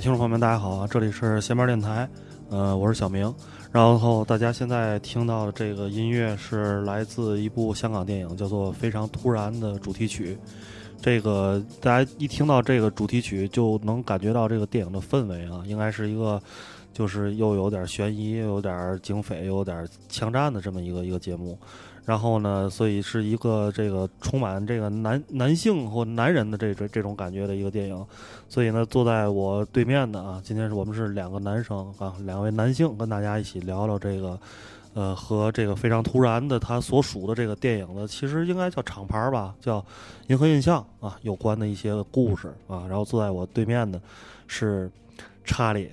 听众朋友们，大家好啊！这里是闲班电台，呃，我是小明。然后大家现在听到的这个音乐是来自一部香港电影，叫做《非常突然》的主题曲。这个大家一听到这个主题曲，就能感觉到这个电影的氛围啊，应该是一个就是又有点悬疑，又有点警匪，又有点枪战的这么一个一个节目。然后呢，所以是一个这个充满这个男男性或男人的这这这种感觉的一个电影。所以呢，坐在我对面的啊，今天是我们是两个男生啊，两位男性跟大家一起聊聊这个，呃，和这个非常突然的他所属的这个电影的，其实应该叫厂牌吧，叫银河印象啊，有关的一些故事啊。然后坐在我对面的是。查理，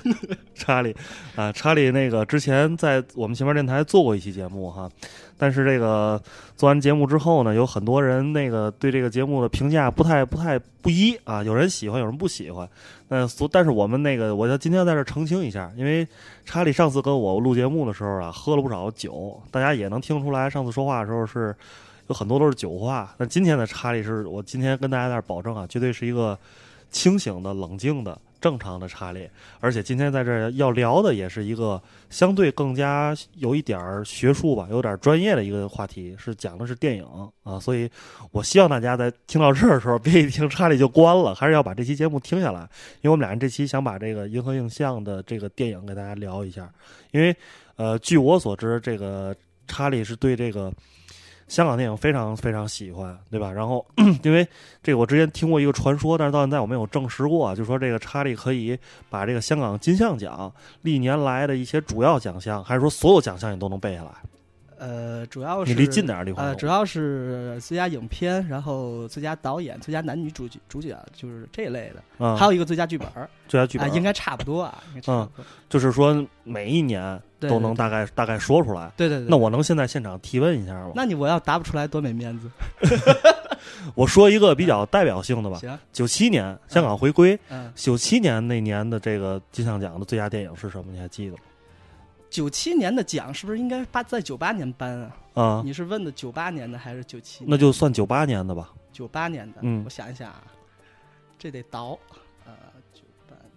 查理，啊，查理，那个之前在我们前面电台做过一期节目哈，但是这个做完节目之后呢，有很多人那个对这个节目的评价不太不太不一啊，有人喜欢，有人不喜欢。那所但是我们那个，我要今天在这澄清一下，因为查理上次跟我录节目的时候啊，喝了不少酒，大家也能听出来，上次说话的时候是有很多都是酒话。那今天的查理是我今天跟大家在这保证啊，绝对是一个清醒的、冷静的。正常的查理，而且今天在这儿要聊的也是一个相对更加有一点儿学术吧，有点儿专业的一个话题，是讲的是电影啊，所以我希望大家在听到这儿的时候，别一听查理就关了，还是要把这期节目听下来，因为我们俩人这期想把这个银河映像的这个电影给大家聊一下，因为呃，据我所知，这个查理是对这个。香港电影非常非常喜欢，对吧？然后，因为这个我之前听过一个传说，但是到现在我没有证实过，就说这个查理可以把这个香港金像奖历年来的一些主要奖项，还是说所有奖项你都能背下来？呃，主要是你离近点儿，呃，主要是最佳影片，然后最佳导演、最佳男女主角主角，就是这一类的。还有一个最佳剧本，最佳剧本应该差不多啊。嗯，就是说每一年都能大概大概说出来。对对对。那我能现在现场提问一下吗？那你我要答不出来，多没面子。我说一个比较代表性的吧。行。九七年香港回归，九七年那年的这个金像奖的最佳电影是什么？你还记得吗？九七年的奖是不是应该八在九八年颁啊？啊，你是问的九八年的还是九七？那就算九八年的吧。九八年的，嗯，我想一想啊，这得倒，呃，九八年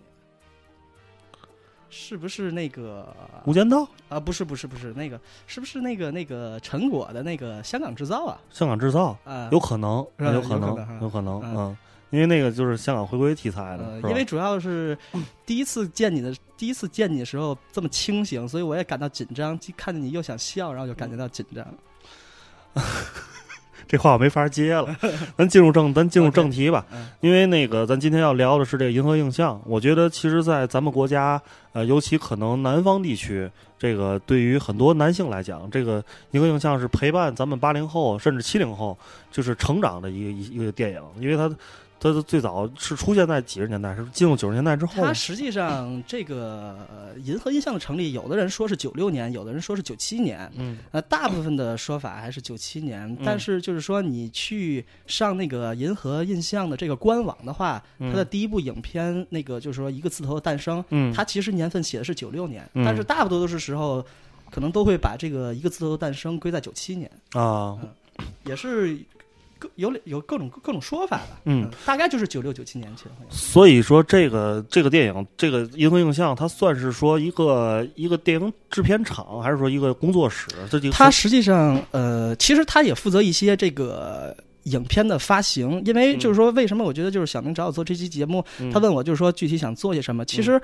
是不是那个《无间道》啊？不是，不是，不是那个，是不是那个那个陈果的那个《香港制造》啊？香港制造啊，有可能，有可能，有可能，嗯。因为那个就是香港回归题材的，因为主要是第一次见你的，第一次见你的时候这么清醒，所以我也感到紧张。既看见你又想笑，然后就感觉到紧张。这话我没法接了，咱进入正，咱进入正题吧。因为那个，咱今天要聊的是这个银河映像。我觉得，其实，在咱们国家，呃，尤其可能南方地区，这个对于很多男性来讲，这个银河映像是陪伴咱们八零后甚至七零后就是成长的一个一一个电影，因为它。它最早是出现在几十年代，是进入九十年代之后。它实际上，这个银河印象的成立，有的人说是九六年，有的人说是九七年。嗯，呃，大部分的说法还是九七年。但是，就是说你去上那个银河印象的这个官网的话，它的第一部影片，那个就是说一个字头的诞生，嗯，它其实年份写的是九六年，但是大部多都是时候，可能都会把这个一个字头的诞生归在九七年啊，也是。各有有各种各种说法吧，嗯，大概就是九六九七年前。所以说，这个这个电影，这个银河映像，它算是说一个一个电影制片厂，还是说一个工作室？这就它实际上，呃，其实它也负责一些这个影片的发行。因为就是说，为什么我觉得就是小明找我做这期节目，他问我就是说具体想做些什么，其实。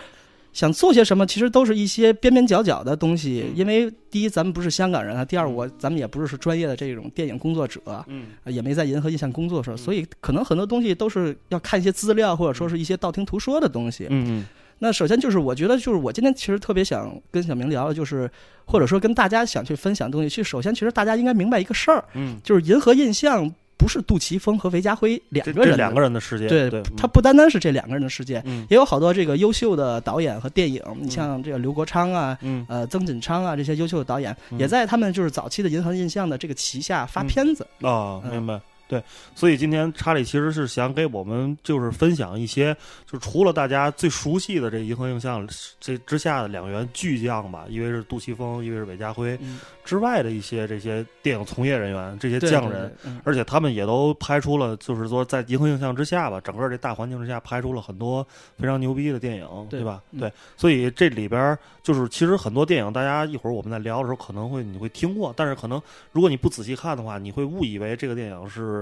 想做些什么，其实都是一些边边角角的东西。因为第一，咱们不是香港人啊；第二，我咱们也不是是专业的这种电影工作者，嗯，也没在银河印象工作时候，所以可能很多东西都是要看一些资料，或者说是一些道听途说的东西。嗯嗯。那首先就是，我觉得就是我今天其实特别想跟小明聊的，就是或者说跟大家想去分享东西。其实首先，其实大家应该明白一个事儿，嗯，就是银河印象。不是杜琪峰和韦家辉两个人，两个人的世界。对，他不单单是这两个人的世界，也有好多这个优秀的导演和电影。你像这个刘国昌啊，呃，曾锦昌啊，这些优秀的导演也在他们就是早期的银河印象的这个旗下发片子。啊，明白。对，所以今天查理其实是想给我们就是分享一些，就除了大家最熟悉的这银河映像这之下的两员巨匠吧，一位是杜琪峰，一位是韦家辉之外的一些这些电影从业人员，这些匠人，而且他们也都拍出了，就是说在银河映像之下吧，整个这大环境之下拍出了很多非常牛逼的电影，对吧？对，所以这里边就是其实很多电影，大家一会儿我们在聊的时候可能会你会听过，但是可能如果你不仔细看的话，你会误以为这个电影是。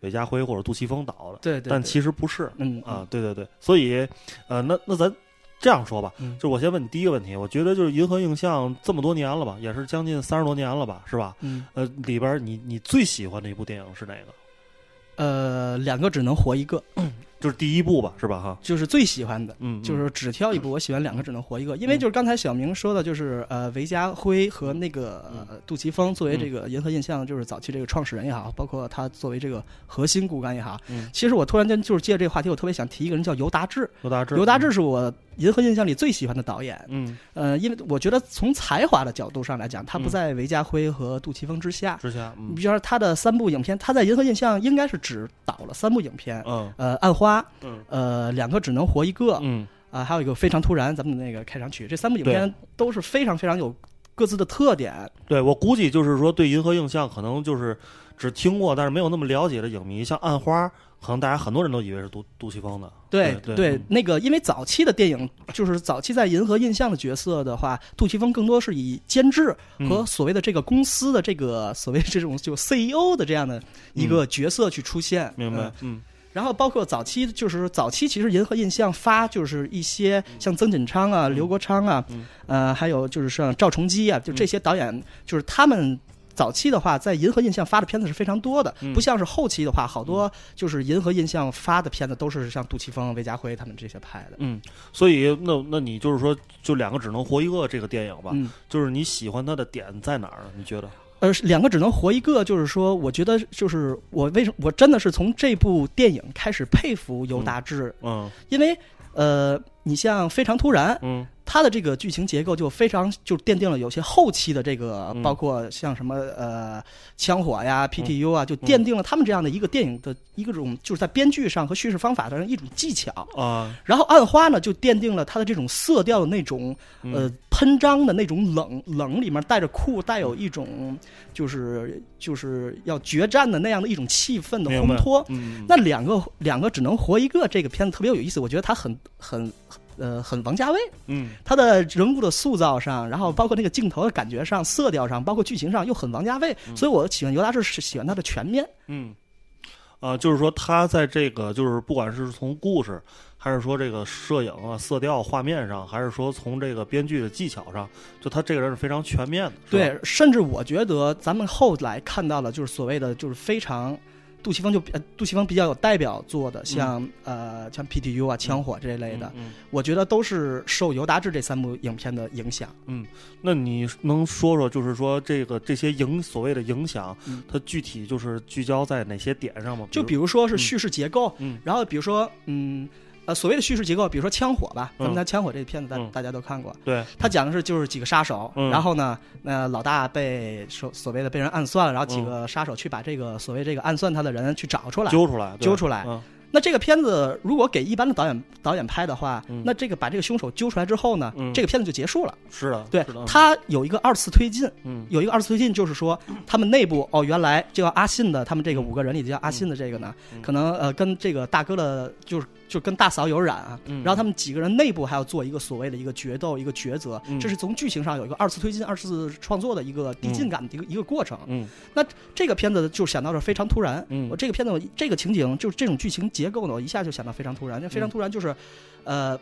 韦家辉或者杜琪峰导的，对，但其实不是，嗯啊，对对对，所以，呃，那那咱这样说吧，就我先问你第一个问题，我觉得就是银河映像这么多年了吧，也是将近三十多年了吧，是吧？嗯，呃，里边你你最喜欢的一部电影是哪个？呃，两个只能活一个。就是第一部吧，是吧？哈，就是最喜欢的，嗯，就是只挑一部。我喜欢两个，只能活一个。因为就是刚才小明说的，就是呃，韦家辉和那个杜琪峰作为这个银河印象，就是早期这个创始人也好，包括他作为这个核心骨干也好。嗯，其实我突然间就是借这个话题，我特别想提一个人，叫尤达志。尤达志，尤达志是我银河印象里最喜欢的导演。嗯，呃，因为我觉得从才华的角度上来讲，他不在韦家辉和杜琪峰之下。之下，你比如说他的三部影片，他在银河印象应该是只导了三部影片。嗯，呃，暗花。嗯，呃。呃，两个只能活一个，嗯啊，还有一个非常突然，咱们的那个开场曲，这三部影片都是非常非常有各自的特点。对我估计就是说，对银河映像可能就是只听过，但是没有那么了解的影迷，像暗花，可能大家很多人都以为是杜杜琪峰的。对对，那个因为早期的电影，就是早期在银河印象的角色的话，杜琪峰更多是以监制和所谓的这个公司的这个所谓这种就 CEO 的这样的一个角色去出现。明白，嗯。然后包括早期，就是早期其实银河印象发就是一些像曾锦昌啊、刘国昌啊，呃，还有就是像赵崇基啊，就这些导演，就是他们早期的话，在银河印象发的片子是非常多的，不像是后期的话，好多就是银河印象发的片子都是像杜琪峰、韦家辉他们这些拍的。嗯，所以那那你就是说，就两个只能活一个这个电影吧，就是你喜欢它的点在哪儿？你觉得？呃，两个只能活一个，就是说，我觉得就是我为什么我真的是从这部电影开始佩服尤达志，嗯，因为呃，你像非常突然，嗯。它的这个剧情结构就非常就奠定了有些后期的这个，包括像什么呃枪火呀、PTU 啊，就奠定了他们这样的一个电影的一个种就是在编剧上和叙事方法上一种技巧啊。然后暗花呢，就奠定了它的这种色调的那种呃喷张的那种冷冷里面带着酷，带有一种就是就是要决战的那样的一种气氛的烘托。那两个两个只能活一个这个片子特别有意思，我觉得它很很。呃，很王家卫，嗯，他的人物的塑造上，然后包括那个镜头的感觉上、色调上，包括剧情上，又很王家卫，所以我喜欢尤达志是喜欢他的全面，嗯，啊，就是说他在这个就是不管是从故事，还是说这个摄影啊、色调、画面上，还是说从这个编剧的技巧上，就他这个人是非常全面的，对，甚至我觉得咱们后来看到了，就是所谓的就是非常。杜琪峰就杜琪峰比较有代表作的，像呃像 PTU 啊枪火这一类的，我觉得都是受尤达志这三部影片的影响。嗯，那你能说说，就是说这个这些影所谓的影响，它具体就是聚焦在哪些点上吗？就比如说是叙事结构，然后比如说嗯。呃，所谓的叙事结构，比如说《枪火》吧，咱们拿《枪火》这个片子，大大家都看过。对，他讲的是就是几个杀手，然后呢，那老大被所所谓的被人暗算了，然后几个杀手去把这个所谓这个暗算他的人去找出来，揪出来，揪出来。那这个片子如果给一般的导演导演拍的话，那这个把这个凶手揪出来之后呢，这个片子就结束了。是的，对，他有一个二次推进，有一个二次推进，就是说他们内部哦，原来叫阿信的，他们这个五个人里叫阿信的这个呢，可能呃跟这个大哥的，就是就跟大嫂有染啊，然后他们几个人内部还要做一个所谓的一个决斗，一个抉择，这是从剧情上有一个二次推进、二次创作的一个递进感的一个一个过程。嗯，那这个片子就想到是非常突然，我这个片子这个情景就是这种剧情。结构呢，我一下就想到非常突然，那非常突然就是，呃，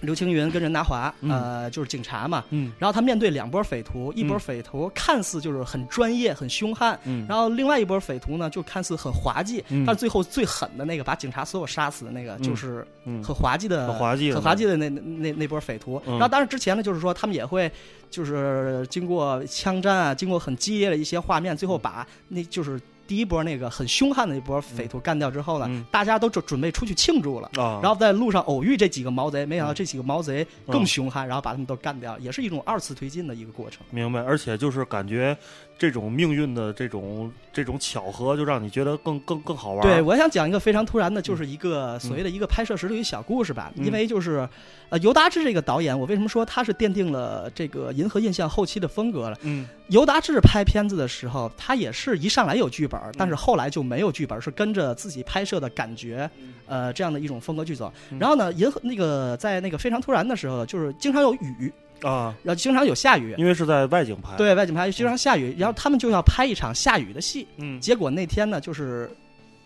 刘青云跟任达华，呃，就是警察嘛，嗯，然后他面对两波匪徒，一波匪徒看似就是很专业、很凶悍，嗯，然后另外一波匪徒呢，就看似很滑稽，但最后最狠的那个把警察所有杀死的那个，就是很滑稽的、很滑稽、很滑稽的那那那波匪徒。然后当然之前呢，就是说他们也会就是经过枪战啊，经过很激烈的一些画面，最后把那就是。第一波那个很凶悍的一波匪徒干掉之后呢，嗯大家都准准备出去庆祝了。啊，然后在路上偶遇这几个毛贼，没想到嗯这几个毛贼更凶悍，然后把他们都干掉，也是一种二次推进的一个过程。明白，而且就是感觉这种命运的这种这种巧合，就让你觉得更更更好玩。对，我想讲一个非常突然的，就是一个所谓的一个拍摄时的一个小故事吧。嗯因为就是，呃，尤达志这个导演，我为什么说他是奠定了这个银河印象后期的风格了？嗯尤达志拍片子的时候，他也是一上来有剧本，但是后来就没有剧本，是跟着自己拍摄的感觉，呃，这样的一种风格去走。嗯然后呢，银河那个在那个非常突然的时候，就是经常有雨，啊，然后经常有下雨。因为是在外景拍。，对外景拍经常下雨，然后他们就要拍一场下雨的戏。嗯，结果那天呢，就是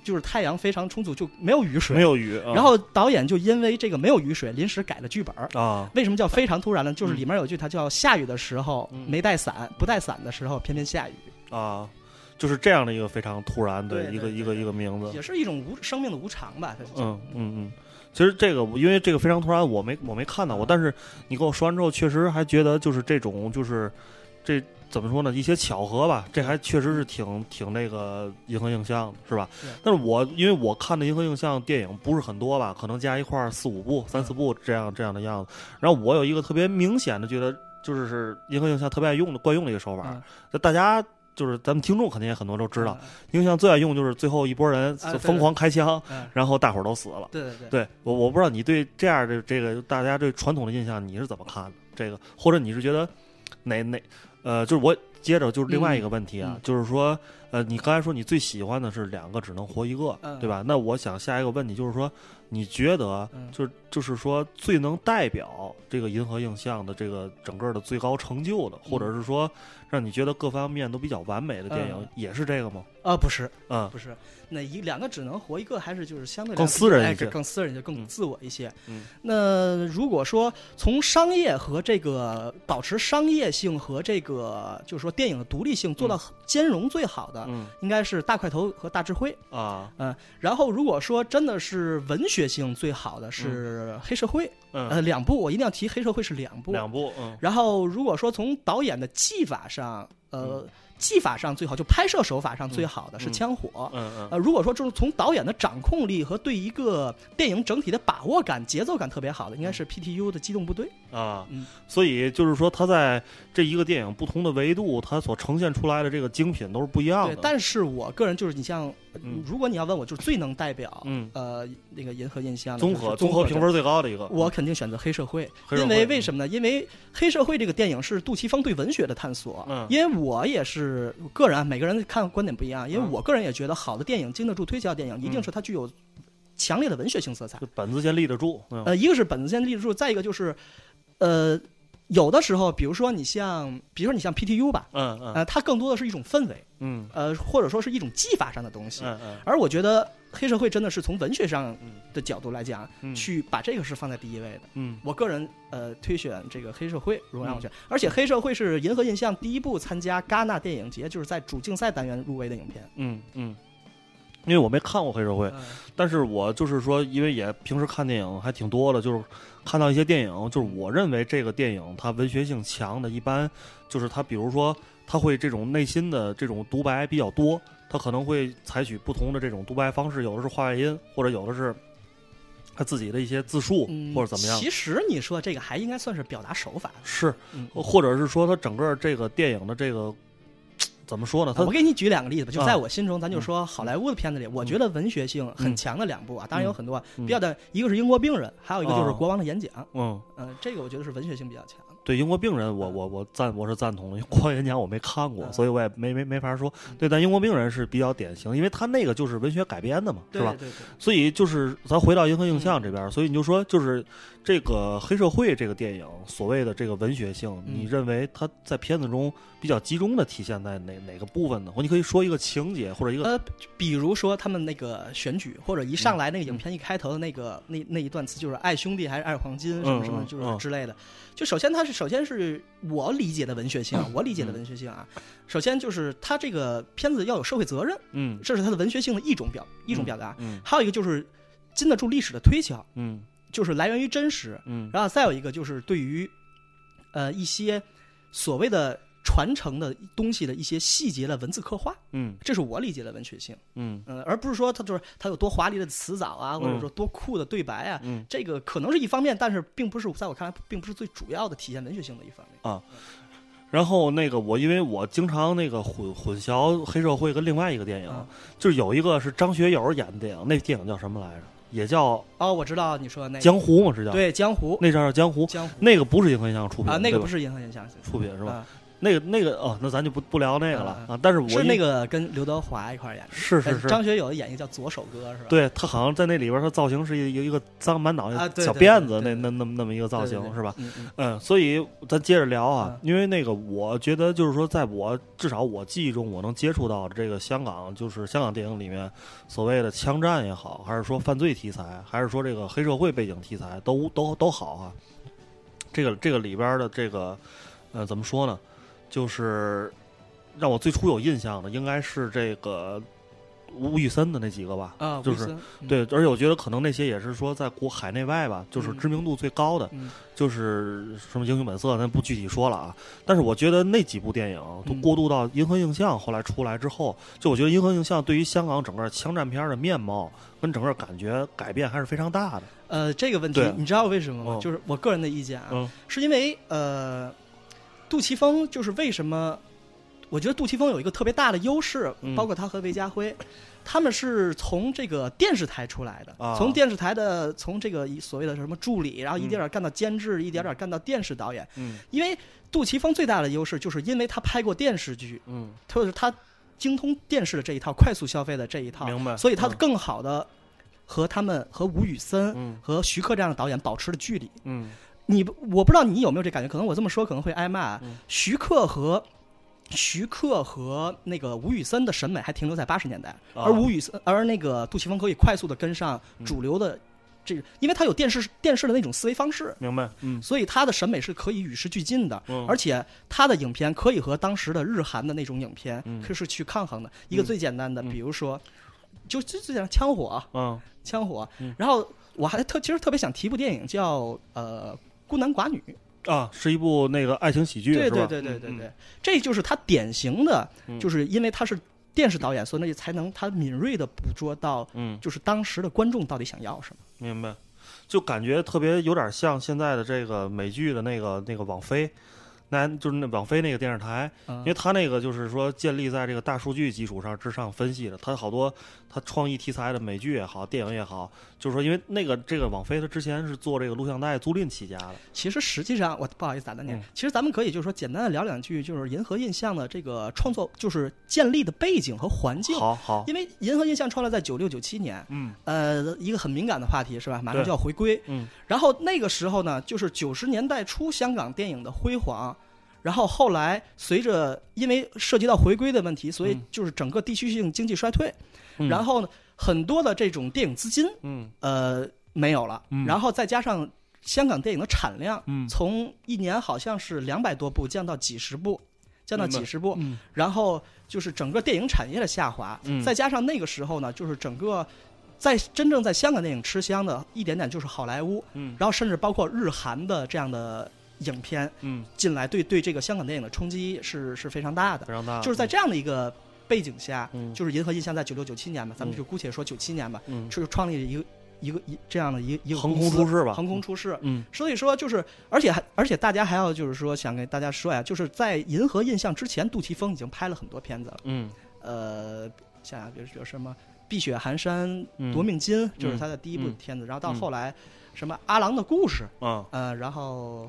就是太阳非常充足，就没有雨水。没有雨。啊然后导演就因为这个没有雨水，临时改了剧本。啊，为什么叫非常突然呢？就是嗯里面有句，他叫下雨的时候嗯没带伞，不带伞的时候偏偏下雨，啊，就是这样的一个非常突然的一个一个一个名字。也是一种无生命的无常吧。嗯嗯嗯，其实这个因为这个非常突然，我没我没看到过，但是你跟我说完之后，确实还觉得就是这种就是这怎么说呢？一些巧合吧，这还确实是挺挺那个银河映像，是吧？但是我因为我看的银河映像电影不是很多吧，可能加一块儿四五部、三四部这样这样的样子。然后我有一个特别明显的觉得，就是是银河映像特别爱用的惯用的一个手法嗯，就大家。就是咱们听众肯定也很多都知道，嗯银河映像最爱用就是最后一波人疯狂开枪，嗯，然后大伙儿都死了。对对对。对我，我不知道你对这样的这个大家对传统的印象你是怎么看的？这个，或者你是觉得哪哪呃，就是我接着就是另外一个问题啊，嗯嗯就是说呃，你刚才说你最喜欢的是两个只能活一个，嗯对吧？那我想下一个问题就是说，你觉得嗯。就是就是说最能代表这个银河映像的这个整个的最高成就的，或者是说让你觉得各方面都比较完美的电影，嗯。也是这个吗？啊，不是嗯。不是，那一两个只能活一个，还是就是相对更私人一些更私人一些，更嗯自我一些。嗯那如果说从商业和这个保持商业性和这个就是说电影的独立性做到兼容最好的，嗯应该是大块头和大智慧。啊嗯然后如果说真的是文学性最好的是黑社会，嗯呃，两部我一定要提黑社会是两部。两部嗯然后如果说从导演的技法上，呃，嗯技法上最好，就拍摄手法上最好的是嗯枪火。嗯嗯呃，如果说就是从导演的掌控力和对一个电影整体的把握感、节奏感特别好的，应该是 PTU 的机动部队。啊嗯，所以就是说，它在这一个电影不同的维度，它所呈现出来的这个精品都是不一样的。，对但是我个人就是你像，嗯如果你要问我，就是最能代表，嗯呃，那个银河印象的综合综合评分最高的一个，我肯定选择黑社会，社会因为为什么呢？因为黑社会这个电影是杜琪峰对文学的探索。嗯因为我也是个人啊，每个人看观点不一样。因为嗯我个人也觉得，好的电影经得住推销电影，一定是它具有强烈的文学性色彩。本子先立得住。嗯呃，一个是本子先立得住，再一个就是，呃，有的时候，比如说你像，比如说你像 PTU 吧，嗯嗯呃，它更多的是一种氛围，嗯呃，或者说是一种技法上的东西。嗯嗯而我觉得黑社会真的是从文学上嗯的角度来讲，嗯去把这个是放在第一位的。嗯我个人呃推选这个黑社会，如果让我选，而且黑社会是银河印象第一部参加戛纳电影节，就是在主竞赛单元入围的影片。嗯嗯。因为我没看过黑社会，嗯但是我就是说，因为也平时看电影还挺多的，就是看到一些电影，就是我认为这个电影它文学性强的，一般就是它，比如说它会这种内心的这种独白比较多，它可能会采取不同的这种独白方式，有的是画外音，或者有的是他自己的一些自述，嗯或者怎么样。其实你说这个还应该算是表达手法。是，嗯，或者是说它整个这个电影的这个怎么说呢？他我给你举两个例子吧，就啊在我心中，咱就说好莱坞的片子里，我觉得文学性很嗯强的两部啊，当然有很多嗯比较的，一个是《英国病人》，还有一个就是啊《国王的演讲》。嗯，嗯，这个我觉得是文学性比较强。对英国病人我，我我赞我是赞同的，因为《国王演讲》我没看过，嗯所以我也没没没法说。对，但英国病人是比较典型，因为他那个就是文学改编的嘛，是吧？对对。所以就是咱回到银河映像这边，所以你就说就是这个黑社会这个电影所谓的这个文学性，嗯你认为它在片子中比较集中的体现在哪哪个部分呢？或你可以说一个情节或者一个呃，比如说他们那个选举，或者一上来那个嗯影片一开头的那个、那那一段词，就是爱兄弟还是爱黄金什么什么，就是嗯之类的。就首先它是首先是我理解的文学性，我理解的文学性啊。首先就是它这个片子要有社会责任，嗯这是它的文学性的一种表一种表达。嗯还有一个就是经得住历史的推敲，嗯就是来源于真实。嗯然后再有一个就是对于呃一些所谓的传承的东西的一些细节的文字刻画，嗯这是我理解的文学性。嗯嗯，而不是说它就是它有多华丽的词藻啊，或者说多酷的对白啊，嗯这个可能是一方面，但是并不是在我看来，并不是最主要的体现文学性的一方面。啊。然后那个我因为我经常那个混混淆黑社会跟另外一个电影，啊就是有一个是张学友演的电影，那电影叫什么来着？也叫哦，我知道你说的那《个江湖》嘛，是叫？对江湖，那叫江湖。江湖那个不是银河影像出品啊，那个不是银河影像出品是吧？啊那个那个哦，那咱就不不聊那个了啊啊。但是我是那个跟刘德华一块演的，是是是，张学友演一个叫左手哥是吧？对他好像在那里边，他造型是一一个脏满脑袋小辫子，那那那么那么一个造型是吧？？嗯所以咱接着聊啊嗯，因为那个我觉得就是说，在我至少我记忆中，我能接触到的这个香港，就是香港电影里面所谓的枪战也好，还是说犯罪题材，还是说这个黑社会背景题材，都都都好啊。这个这个里边的这个，呃，怎么说呢？就是让我最初有印象的，应该是这个吴宇森的那几个吧。啊，就是，嗯对，而且我觉得可能那些也是说在国海内外吧，就是嗯知名度最高的，嗯就是什么《英雄本色》，咱不具体说了啊。但是我觉得那几部电影都嗯过渡到银河映像后来出来之后，就我觉得银河映像对于香港整个枪战片的面貌跟整个感觉改变还是非常大的。呃，这个问题你知道为什么吗？嗯就是我个人的意见啊，嗯是因为呃，杜琪峰就是为什么？我觉得杜琪峰有一个特别大的优势，嗯。包括他和韦家辉，他们是从这个电视台出来的，啊。从电视台的从这个所谓的什么助理，然后一点点干到监制，一点点干到电视导演。嗯。因为杜琪峰最大的优势就是因为他拍过电视剧，嗯，他就是他精通电视的这一套，快速消费的这一套，明白。所以他嗯。更好的和他们和吴宇森、嗯。和徐克这样的导演保持了距离。嗯你我不知道你有没有这感觉，可能我这么说可能会挨骂徐克和徐克和那个吴宇森的审美还停留在八十年代，啊而吴宇森而那个杜琪峰可以快速的跟上主流的这个，因为他有电视电视的那种思维方式。明白。嗯所以他的审美是可以与时俱进的，嗯而且他的影片可以和当时的日韩的那种影片嗯可是去抗衡的。一个最简单的，嗯比如说，就就就讲枪火，嗯枪火嗯。然后我还特其实特别想提一部电影叫呃《孤男寡女》，啊，是一部那个爱情喜剧，对对对对对嗯对，这就是他典型的，嗯。就是因为他是电视导演，所以才能他敏锐的捕捉到，嗯，就是当时的观众到底想要什么。明白。就感觉特别有点像现在的这个美剧的那个那个网飞，那就是那网飞那个电视台，嗯因为它那个就是说建立在这个大数据基础上之上分析的，它好多它创意题材的美剧也好，电影也好，就是说因为那个这个网飞它之前是做这个录像带租赁起家的，其实实际上，我不好意思打断您，嗯其实咱们可以就是说简单的聊两句，就是银河印象的这个创作，就是建立的背景和环境。好好，因为银河印象创立在九六九七年，嗯呃，一个很敏感的话题是吧？马上就要回归。嗯然后那个时候呢，就是九十年代初香港电影的辉煌，然后后来随着因为涉及到回归的问题，所以嗯。就是整个地区性经济衰退，嗯。然后呢，很多的这种电影资金嗯。呃没有了，嗯。然后再加上香港电影的产量，嗯。从一年好像是两百多部降到几十部，降到几十部，嗯。然后就是整个电影产业的下滑，嗯。再加上那个时候呢，就是整个在真正在香港电影吃香的一点点就是好莱坞，嗯。然后甚至包括日韩的这样的影片嗯，进来，对对这个香港电影的冲击是是非常大的。非常大，就是在这样的一个背景下，嗯。就是银河印象在九六九七年吧，咱们嗯。就姑且说九七年吧，嗯。就是创立了一个一个一这样的一个一个横公司空出世吧，横空出世。嗯。所以说，就是而且还而且大家还要就是说，想给大家说呀，就是在银河印象之前，杜琪峰已经拍了很多片子了。嗯。呃，想想比如比如什么《碧血寒山》嗯。夺命金》，就是他的第一部嗯。片子。然后到嗯。后来，什么《阿郎的故事》，啊呃，然后《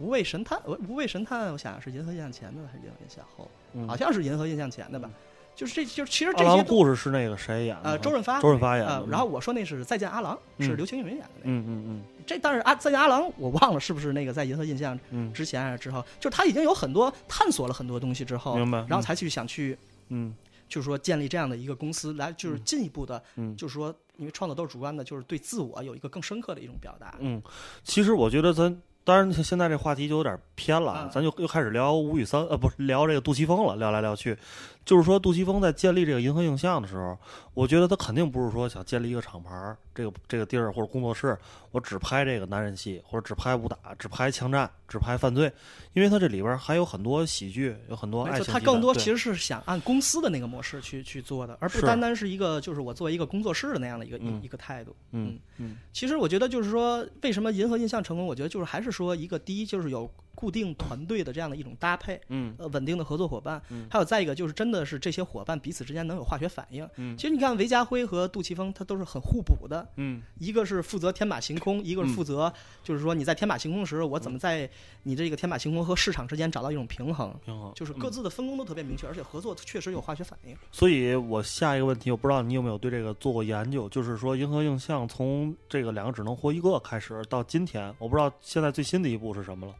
无畏神探》，呃无畏神探，我想想是银河印象前的还是银河印象后？嗯好像是银河印象前的吧。就是这就其实这些故事是那个谁演的？呃周润发周润发演的呃，，然后我说那是《再见阿郎》，是嗯刘青云演的那个。嗯嗯嗯这但是阿再见阿郎，我忘了是不是那个在银河印象嗯之前还是之后，就是他已经有很多探索了很多东西之后，明白然后才去想去，嗯就是说建立这样的一个公司，来就是进一步的，嗯就是说，因为创作都是主观的，就是对自我有一个更深刻的一种表达。嗯，其实我觉得咱。当然，现在这话题就有点偏了，嗯咱就又开始聊吴宇森，呃，不是聊这个杜琪峰了，聊来聊去。就是说，杜琪峰在建立这个银河映像的时候，我觉得他肯定不是说想建立一个厂牌儿，这个这个地儿或者工作室，我只拍这个男人戏，或者只拍武打，只拍枪战，只拍犯罪，因为他这里边还有很多喜剧，有很多爱情。他更多其实是想按公司的那个模式去去做的，而不单单是一个就是我作为一个工作室的那样的一个一个态度。嗯嗯，其实我觉得就是说，为什么银河印象成功？我觉得就是还是说一个第一就是有。固定团队的这样的一种搭配，嗯，呃，稳定的合作伙伴，嗯，还有再一个就是真的是这些伙伴彼此之间能有化学反应，嗯，其实你看韦家辉和杜琪峰他都是很互补的，嗯，一个是负责天马行空，一个是负责就是说你在天马行空时，我怎么在你这个天马行空和市场之间找到一种平衡，平衡，就是各自的分工都特别明确，而且合作确实有化学反应。所以我下一个问题，我不知道你有没有对这个做过研究，就是说银河映像从这个两个只能活一个开始到今天，我不知道现在最新的一步是什么了。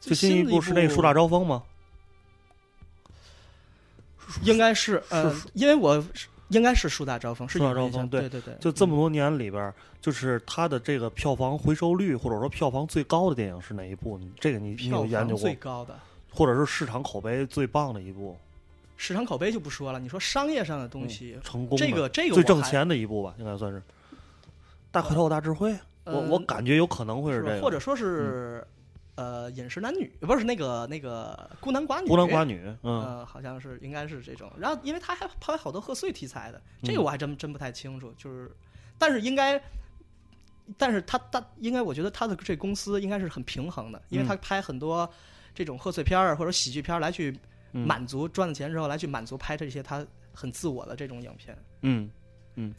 最新一部是那个树大招风吗？应该是呃，因为我应该是树大招风，树大招风，对对对。就这么多年里边，就是它的这个票房回收率，或者说票房最高的电影是哪一部？这个你你有研究过？最高的，或者是市场口碑最棒的一部？市场口碑就不说了，你说商业上的东西成功，这个这个最挣钱的一部吧，应该算是。大块头大智慧，我我感觉有可能会是这个，或者说是。呃，饮食男女不是那个那个孤男寡女，孤男寡女，嗯，好像是应该是这种。然后，因为他还拍好多贺岁题材的，这个我还真真不太清楚。就是，但是应该，但是他他应该，我觉得他的这公司应该是很平衡的，因为他拍很多这种贺岁片儿或者喜剧片儿来去满足赚了钱之后来去满足拍这些他很自我的这种影片。嗯。嗯，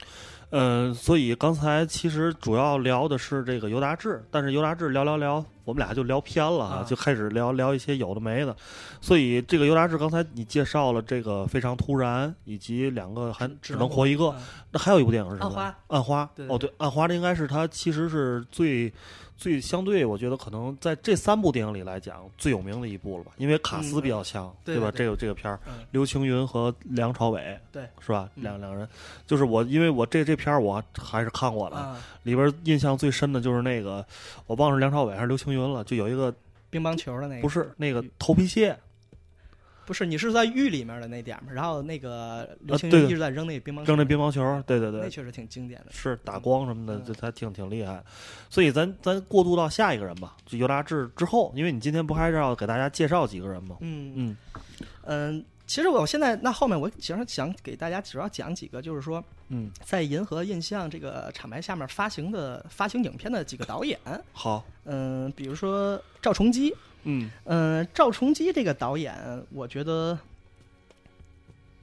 呃，所以刚才其实主要聊的是这个尤达志，但是尤达志聊聊聊，我们俩就聊偏了啊，就开始聊聊一些有的没的。所以这个尤达志，刚才你介绍了这个非常突然，以及两个还只能活一个，那还有一部电影是什么？暗花。暗花。哦，对，暗花这应该是他其实是最。最相对，我觉得可能在这三部电影里来讲最有名的一部了吧，因为卡斯比较强，对吧？这个这个片儿，刘青云和梁朝伟，对，是吧？两两人，就是我，因为我这这片儿我还是看过的，里边印象最深的就是那个，我忘了是梁朝伟还是刘青云了，就有一个乒乓球的那个，不是那个头皮屑。不是，你是在狱里面的那点儿嘛？然后那个刘青云一直在扔那乒乓球扔那乒乓球，对对对，那确实挺经典的。是打光什么的，这他挺挺厉害。所以咱咱过渡到下一个人吧，就尤达志之后，因为你今天不还是要给大家介绍几个人吗？嗯嗯嗯，其实我现在那后面我其实想给大家主要讲几个，就是说，嗯，在银河印象这个厂牌下面发行的发行影片的几个导演。好，嗯，比如说赵崇基。嗯嗯，赵崇基这个导演，我觉得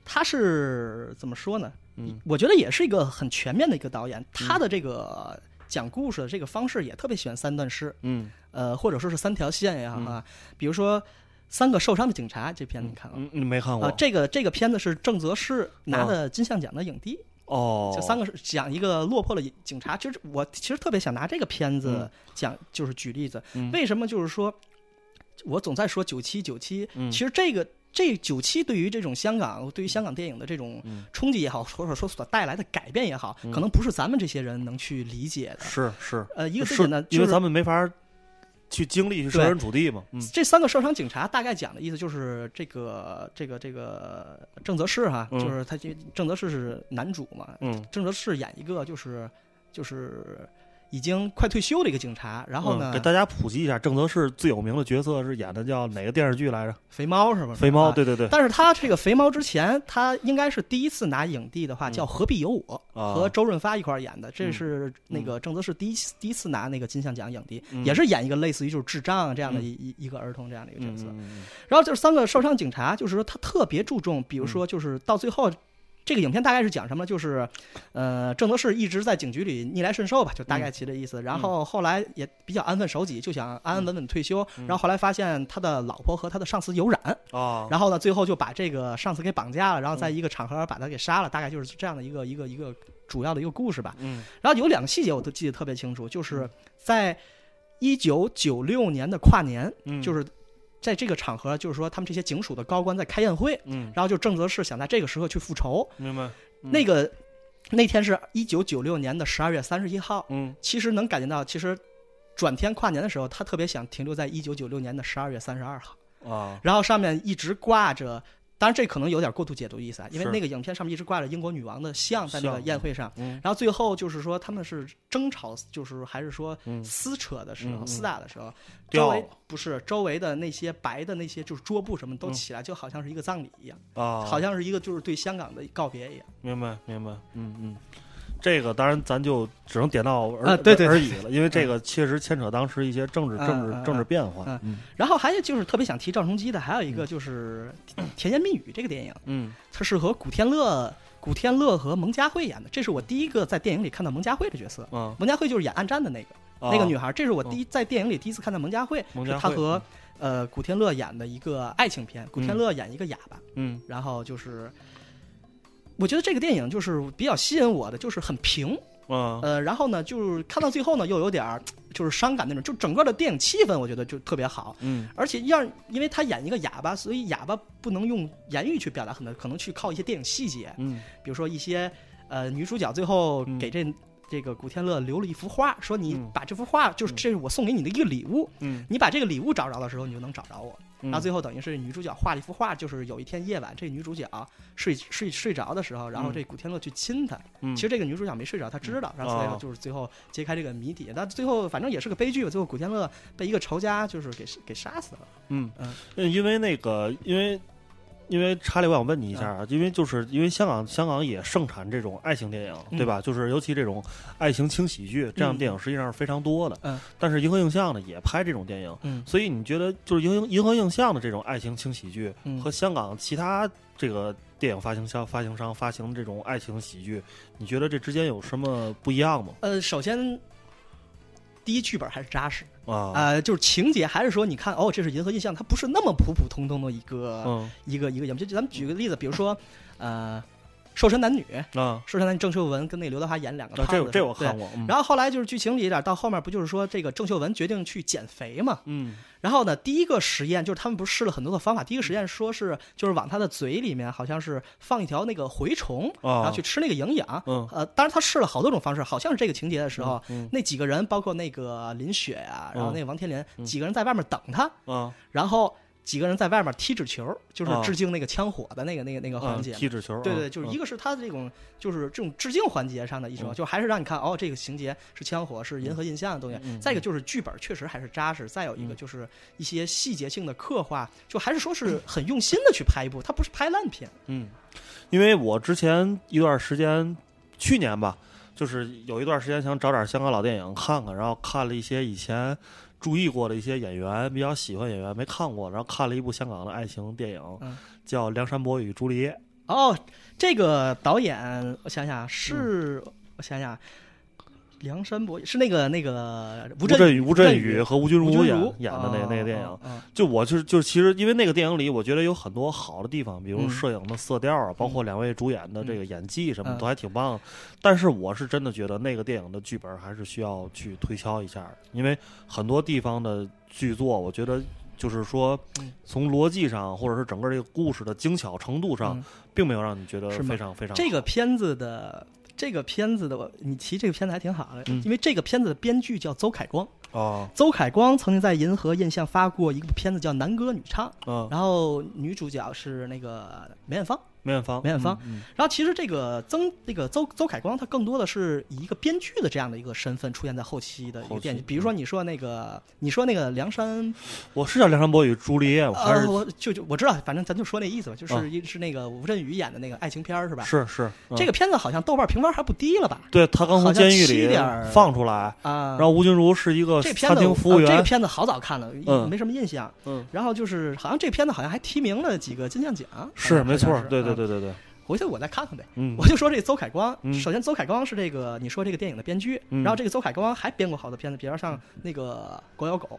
他是怎么说呢？嗯，我觉得也是一个很全面的一个导演。他的这个讲故事的这个方式也特别喜欢三段式。嗯，呃，或者说是三条线也好啊。比如说《三个受伤的警察》这片子，你看了？嗯，没看过。这个这个片子是郑则仕拿的金像奖的影帝。哦，这三个是讲一个落魄的警察。其实我其实特别想拿这个片子讲，就是举例子。为什么？就是说。我总在说九七九七，其实这个这九七对于这种香港，对于香港电影的这种冲击也好，或者说所带来的改变也好，可能不是咱们这些人能去理解的。是是，呃，一个最简单，因为咱们没法去经历去设身处地嘛。这三个受伤警察大概讲的意思就是这个这个这个郑则仕哈，就是他这郑则仕是男主嘛，嗯，郑则仕演一个就是就是。已经快退休的一个警察，然后呢？给大家普及一下，郑则仕最有名的角色是演的叫哪个电视剧来着？肥猫是吧？肥猫，对对对。但是他这个肥猫之前，他应该是第一次拿影帝的话，叫《何必有我》，和周润发一块演的，这是那个郑则仕第一第一次拿那个金像奖影帝，也是演一个类似于就是智障这样的一一一个儿童这样的一个角色。然后就是三个受伤警察，就是说他特别注重，比如说就是到最后。这个影片大概是讲什么？就是，呃，郑则仕一直在警局里逆来顺受吧，就大概其的意思。然后后来也比较安分守己，就想安安稳稳退休。然后后来发现他的老婆和他的上司有染啊，然后呢，最后就把这个上司给绑架了，然后在一个场合把他给杀了。大概就是这样的一个一个一个主要的一个故事吧。嗯。然后有两个细节我都记得特别清楚，就是在一九九六年的跨年，就是。在这个场合，就是说他们这些警署的高官在开宴会，嗯，然后就郑则仕想在这个时候去复仇，明白？那个那天是一九九六年的十二月三十一号，嗯，其实能感觉到，其实转天跨年的时候，他特别想停留在一九九六年的十二月三十二号啊，然后上面一直挂着当然这可能有点过度解读意思啊，因为那个影片上面一直挂着英国女王的像在那个宴会上，嗯。然后最后就是说他们是争吵，就是还是说嗯。撕扯的时候、嗯嗯厮打的时候，掉周围不是周围的那些白的那些就是桌布什么都嗯。起来，就好像是一个葬礼一样，啊，好像是一个就是对香港的告别一样。明白明白，嗯嗯。这个当然，咱就只能点到而、啊对对对。而已了，因为这个确实牵扯当时一些政治、嗯政治、嗯政治变化。嗯。嗯。然后还有就是特别想提赵崇基的，还有一个就是《甜言蜜语》这个电影，嗯。它是和古天乐、古天乐和蒙嘉慧演的，这是我第一个在电影里看到蒙嘉慧的角色。嗯，蒙嘉慧就是演暗战的那个、啊那个女孩，这是我第一在电影里第一次看到蒙嘉慧，蒙嘉慧是她和呃古天乐演的一个爱情片，古天乐演一个哑巴，嗯。然后就是。我觉得这个电影就是比较吸引我的，就是很平，嗯。呃，然后呢，就是看到最后呢，又有点儿就是伤感那种，就整个的电影气氛，我觉得就特别好。嗯。而且让，因为他演一个哑巴，所以哑巴不能用言语去表达很多，可能去靠一些电影细节，嗯。比如说一些呃女主角最后嗯。给这、这个古天乐留了一幅画，说你嗯把这幅画就是这是我送给你的一个礼物，嗯你把这个礼物找着的时候，你就能找着我。嗯然后最后等于是女主角画了一幅画，就是有一天夜晚，这女主角睡睡睡着的时候，然后嗯这古天乐去亲她。嗯其实这个女主角没睡着，她知道，然后所以哦就是最后揭开这个谜底。但最后反正也是个悲剧吧，最后古天乐被一个仇家就是给给杀死了。嗯嗯嗯，因为那个，因为因为查理，我想问你一下啊，因为就是因为香港香港也盛产这种爱情电影，嗯对吧？就是尤其这种爱情轻喜剧这样的电影实际上是非常多的。嗯，但是银河映像呢也拍这种电影，嗯所以你觉得就是银河银河映像的这种爱情轻喜剧嗯和香港其他这个电影发行商发行商发行的这种爱情喜剧，你觉得这之间有什么不一样吗？呃，首先。第一，剧本还是扎实，啊，呃，就是情节还是说，你看哦，这是银河印象，它不是那么普普通通的一个、嗯一个一个节目。就咱们举个例子，比如说，呃，瘦身男女，啊，瘦身男女郑秀文跟那个刘德华演两个胖子，对这我看过，嗯。然后后来就是剧情里一点，到后面不就是说这个郑秀文决定去减肥嘛？嗯。然后呢，第一个实验就是他们不是试了很多的方法，第一个实验说是就是往他的嘴里面好像是放一条那个蛔虫，啊，然后去吃那个营养。嗯。呃，当然他试了好多种方式，好像是这个情节的时候，嗯那几个人包括那个林雪啊、然后嗯那个王天林，嗯。几个人在外面等他，啊。然后几个人在外面踢纸球，就是啊致敬那个枪火的那个那个那个环啊节。踢纸球，对对，啊就是一个是他的这种，就是这种致敬环节上的一种，嗯就还是让你看哦，这个情节是枪火，是银河印象的东西。嗯再一个就是剧本确实还是扎实，再有一个嗯就是一些细节性的刻画，就还是说是很用心的去拍一部，它不是拍烂片。嗯，因为我之前一段时间，去年吧，就是有一段时间想找点香港老电影看看，然后看了一些以前注意过的一些演员，比较喜欢演员没看过，然后看了一部香港的爱情电影，嗯叫《梁山伯与朱丽叶》。哦，这个导演我想想是，我想想，梁山伯是那个那个吴镇宇、吴镇宇宇和吴君如演演的那个那个电影，就我就是就是其实因为那个电影里，我觉得有很多好的地方，比如嗯。摄影的色调啊，包括两位主演的这个演技什么嗯。都还挺棒的。但是我是真的觉得那个电影的剧本还是需要去推敲一下，因为很多地方的剧作，我觉得就是说嗯。从逻辑上或者是整个这个故事的精巧程度上嗯，并没有让你觉得是非常非常这个片子的这个片子的，我你提这个片子还挺好的，嗯。因为这个片子的编剧叫邹凯光，哦，邹凯光曾经在银河印象发过一部片子叫《男歌女唱》，嗯，然后女主角是那个梅艳芳。梅艳芳，梅艳芳嗯，然后其实这个曾那个邹邹凯光，他更多的是以一个编剧的这样的一个身份出现在后期的一个电影，比如说你说那个你说那个梁山，我是叫梁山伯与朱丽叶，我还呃，是我就就我知道，反正咱就说那意思吧，就啊是一是那个吴镇宇演的那个爱情片儿是吧？是是嗯。这个片子好像豆瓣评分还不低了吧？对他刚从好像7监狱里放出来。啊，然后吴君如是一个餐厅服务员，呃这个片子好早看了，嗯。没什么印象。嗯，然后就是好像这片子好像还提名了几个金像奖，是没错对对啊对对对，回头我再看看呗。嗯，我就说这邹凯光，嗯首先邹凯光是这个你说这个电影的编剧，嗯然后这个邹凯光还编过好多片子，比如像那个《狗咬狗》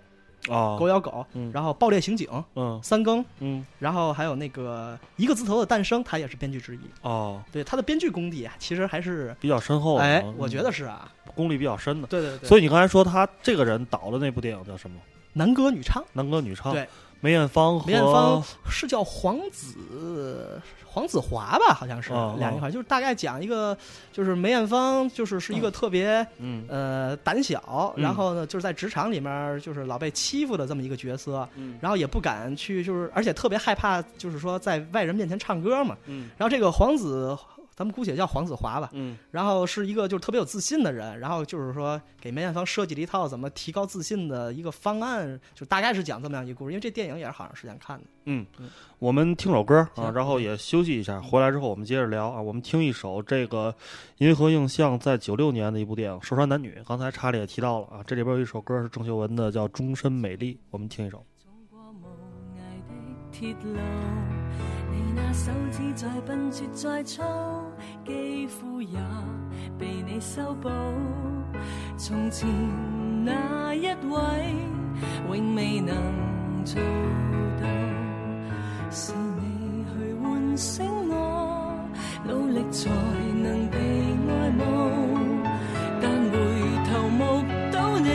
啊，狗咬狗，嗯然后《爆裂刑警》嗯三更，嗯然后还有那个一个字头的诞生，他也是编剧之一。哦，对他的编剧功底啊，其实还是，比较深厚的，哎嗯，我觉得是啊，功力比较深的。对对对，所以你刚才说他这个人导的那部电影叫什么？男歌女唱，男歌女唱。对，梅艳芳和梅艳芳是叫黄子黄子华吧，好像是哦两个一块，就是大概讲一个，就是梅艳芳就是是一个特别嗯呃胆小，嗯然后呢就是在职场里面就是老被欺负的这么一个角色，嗯。然后也不敢去，就是而且特别害怕，就是说在外人面前唱歌嘛。嗯。然后这个黄子，咱们姑且叫黄子华吧。嗯然后是一个就是特别有自信的人，然后就是说给梅艳芳设计了一套怎么提高自信的一个方案，就大概是讲这么样一个故事。因为这电影也是好长时间看的。嗯，我们听首歌啊，然后也休息一下，回来之后我们接着聊啊。我们听一首这个银河映像在九六年的一部电影《瘦身男女》，刚才查理也提到了啊，这里边有一首歌是郑秀文的，叫《终身美丽》，我们听一首。你那手指在笨拙在粗，肌肤也被你修補。從前那一位永未能做到，是你去唤醒我，努力才能被愛慕。但回頭目睹你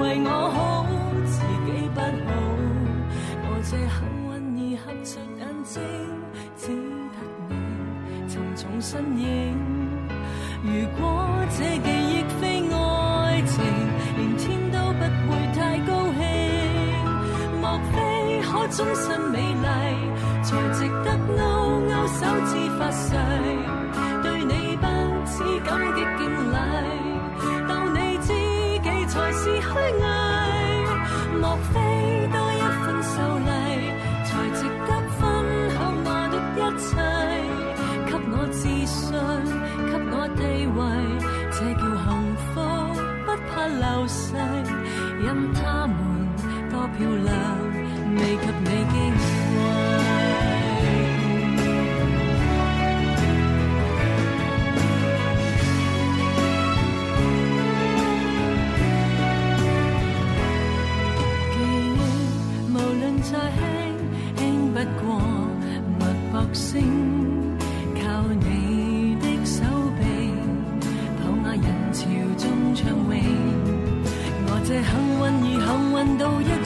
為我好，自己不好。我這幸運兒合着眼睛，身影。如果這記憶非愛情，連天都不會太高興。莫非可終身美麗，才值得勾勾手指發誓？對你不止感激敬禮，當你知己才是虛偽。莫非多漂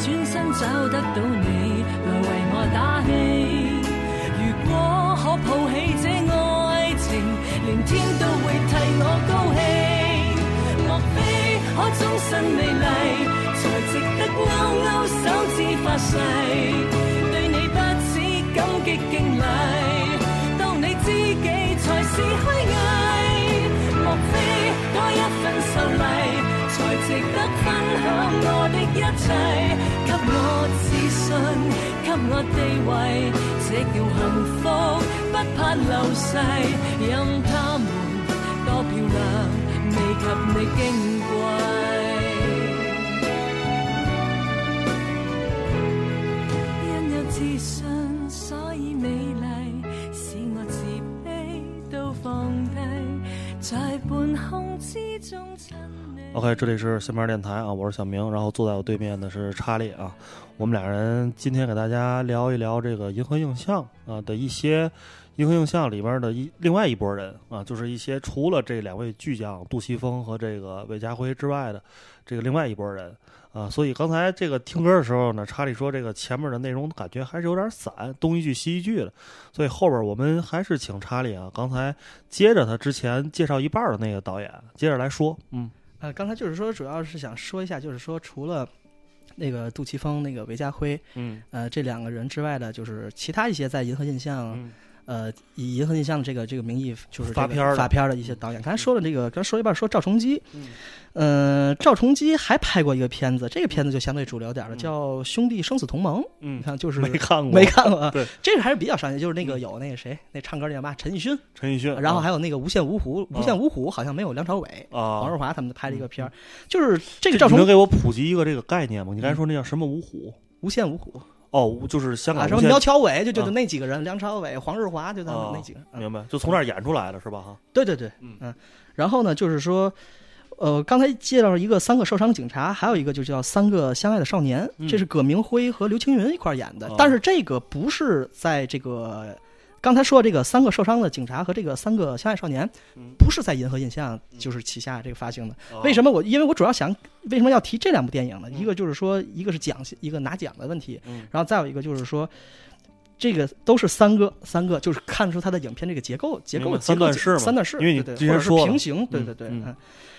转身找得到你，來為我打氣。如果可抱起這愛情，連天都會替我高興。莫非可終身美麗，才值得勾勾手指發誓？對你不止感激敬禮，當你知己才是虛偽。莫非多一份秀麗，才值得分享我的一切？给我自信，给我地位，这叫幸福，不怕流逝。任他们多漂亮，未及你矜 OK，这里是新面电台啊，我是小明，然后坐在我对面的是查理啊。我们俩人今天给大家聊一聊这个《银河映像啊的一些银河映像里面的一另外一撥人啊，就是一些除了这两位巨匠杜琪峰和这个韦家辉之外的这个另外一撥人啊。所以刚才这个听歌的时候呢，查理说这个前面的内容感觉还是有点散，东一句西一句的，所以后边我们还是请查理啊，刚才接着他之前介绍一半的那个导演接着来说，嗯。呃，刚才就是说，主要是想说一下，就是说除了那个杜琪峰、那个韦家辉，嗯。呃，这两个人之外的，就是其他一些在银河印象，嗯呃，以银河印象这个这个名义，就是、這個、發片发片的一些导演。刚才说了这个，刚说一半说赵崇基，嗯。呃，趙崇基还拍过一个片子，这个片子就相对主流点了，嗯。叫《兄弟生死同盟》。嗯。你，看，就是没看过，没看过啊。對，這個還是比较商业，就是那个有那个谁，那唱歌那叫嘛，陈奕迅，陈奕迅，然后还有那个《无限五虎，无限五虎好像没有梁朝伟、啊，黃日华他们拍了一个片儿，就是这个赵崇你能给我普及一个这个概念吗？你刚才说那叫什么五虎？无限五虎哦，就是香港啊，什么苗侨伟，就就啊就那几个人，梁朝伟、黄日华，就他們哦那幾個人。嗯明白，就从那儿演出来的是吧？哈，对对对，嗯然后呢，就是说，呃，刚才介绍了一个三个受伤警察，还有一个就叫三个相爱的少年，这是葛明辉和刘青云一塊兒演的，哦但是这个不是在這個刚才说这个三个受伤的警察和这个三个相爱少年，不是在银河印象就是旗下这个发行的。为什么我？因为我主要想为什么要提这两部电影呢？一个就是说，一个是奖，一个拿奖的问题，然后再有一个就是说。这个都是三个，三个就是看出它的影片这个结构，结构三段式，三段式，因为你之前说平行，对对对，嗯，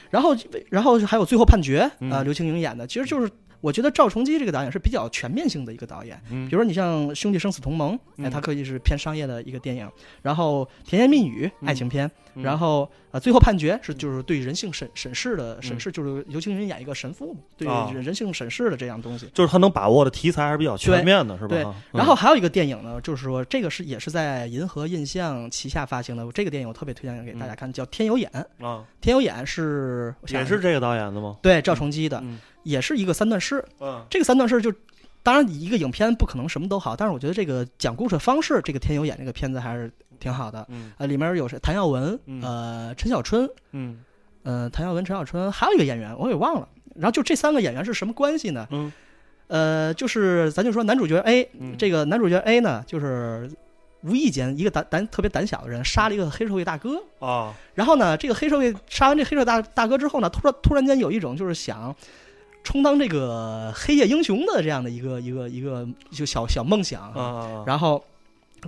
然后然后还有最后判决啊，刘青云演的，其实就是我觉得赵崇基这个导演是比较全面性的一个导演，比如说你像《兄弟生死同盟》，哎，它可以是偏商业的一个电影，然后《甜言蜜语》爱情片。然后啊，最后判决是就是对人性审审视的审视，就是尤青云演一个神父嘛，对人性审视的这样东西，就是他能把握的题材还是比较全面的，是吧？对。然后还有一个电影呢，就是说这个是也是在银河印象旗下发行的，这个电影我特别推荐给大家看，叫《天有眼》啊，《天有眼》是也是这个导演的吗？对，赵崇基的，也是一个三段式。嗯，这个三段式就当然一个影片不可能什么都好，但是我觉得这个讲故事方式，这个《天佑演》这个片子还是。挺好的，嗯，呃，里面有谁？谭耀文，呃，陈小春，嗯，呃，谭耀文、陈小春，还有一个演员，我给忘了。然后就这三个演员是什么关系呢？嗯，呃，就是咱就说男主角 A，这个男主角 A 呢，就是无意间一个胆胆特别胆小的人杀了一个黑社会大哥啊。然后呢，这个黑社会杀完这黑社会大大哥之后呢，突然突然间有一种就是想充当这个黑夜英雄的这样的一个一个一个就小小梦想啊。然后，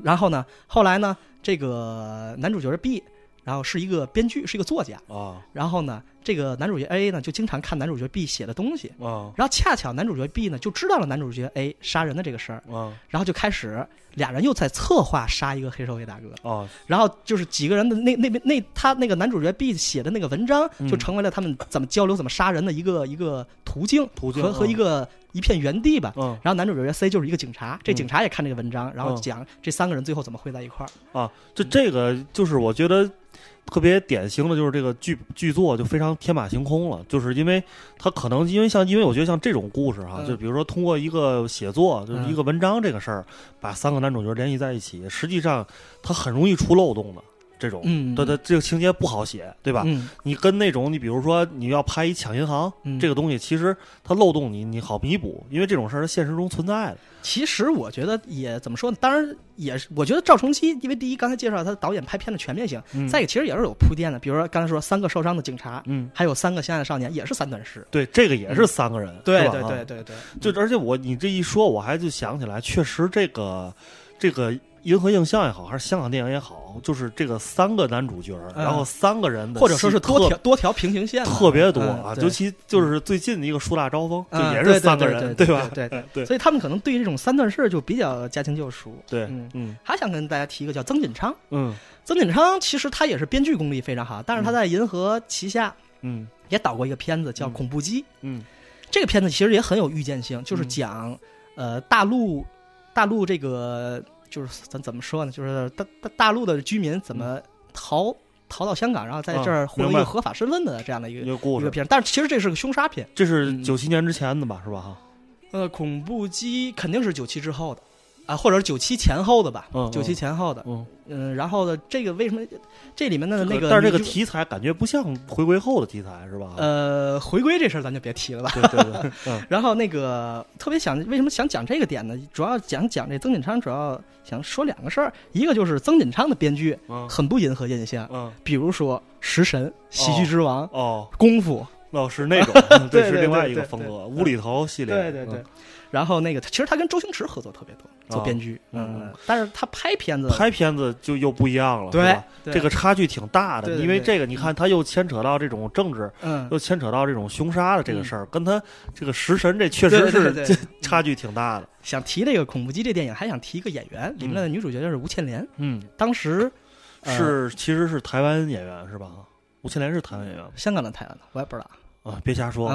然后呢，后来呢？这个男主角 B，然后是一个编剧，是一个作家啊。然后呢，这个男主角 A 呢，就经常看男主角 B 写的东西啊。然后恰巧男主角 B 呢，就知道了男主角 A 杀人的这个事儿啊。然后就开始俩人又在策划杀一个黑社会大哥哦。然后就是几个人的那那边那他那个男主角 B 写的那个文章，就成为了他们怎么交流、怎么杀人的一个一个途径途径和和一个。一片原地吧，嗯，然后男主角 C 就是一个警察，这警察也看这个文章，然后讲这三个人最后怎么会在一块儿啊？就这个就是我觉得特别典型的，就是这个剧剧作就非常天马行空了，就是因为他可能因为像因为我觉得像这种故事哈，就比如说通过一个写作就是一个文章这个事儿，把三个男主角联系在一起，实际上他很容易出漏洞的。这种，嗯，对对，这个情节不好写，对吧？嗯，你跟那种，你比如说你要拍一抢银行，这个东西其实它漏洞，你你好弥补，因为这种事儿现实中存在的。其实我觉得也怎么说呢？当然也是，我觉得赵成基，因为第一刚才介绍他导演拍片的全面性，再一个其实也是有铺垫的。比如说刚才说三个受伤的警察，嗯，还有三个相爱的少年，也是三段式。对，这个也是三个人，对对对对对。就而且我你这一说，我还就想起来，确实这个这个。银河映像也好，还是香港电影也好，就是这个三个男主角，然后三个人的，或者说是多条多条平行线，特别多啊。尤其就是最近的一个树大招风，就也是三个人，对吧？对对。所以他们可能对这种三段式就比较驾轻就熟。对，嗯。还想跟大家提一个叫曾锦昌，嗯，曾锦昌其实他也是编剧功力非常好，但是他在银河旗下，嗯，也导过一个片子叫《恐怖机》，嗯，这个片子其实也很有预见性，就是讲呃大陆大陆这个。就是咱怎么说呢？就是大大大陆的居民怎么逃逃到香港，然后在这儿获得一个合法身份的这样的一个一个片。但是其实这是个凶杀片。这是九七年之前的吧？是吧？哈。呃，恐怖机肯定是九七之后的。啊，或者是九七前后的吧，九七前后的，嗯嗯，然后呢，这个为什么这里面的那个？但是这个题材感觉不像回归后的题材，是吧？呃，回归这事儿咱就别提了吧。对对对。然后那个特别想为什么想讲这个点呢？主要讲讲这曾锦昌，主要想说两个事儿，一个就是曾锦昌的编剧很不迎合印象，嗯，比如说《食神》《喜剧之王》哦，《功夫》哦是那种，这是另外一个风格，无厘头系列，对对对。然后那个其实他跟周星驰合作特别多。做编剧，嗯，但是他拍片子，拍片子就又不一样了，对，这个差距挺大的，因为这个你看，他又牵扯到这种政治，嗯，又牵扯到这种凶杀的这个事儿，跟他这个食神这确实是差距挺大的。想提这个恐怖机这电影，还想提一个演员，里面的女主角就是吴倩莲，嗯，当时是其实是台湾演员是吧？吴倩莲是台湾演员，香港的台湾的，我也不知道啊，别瞎说，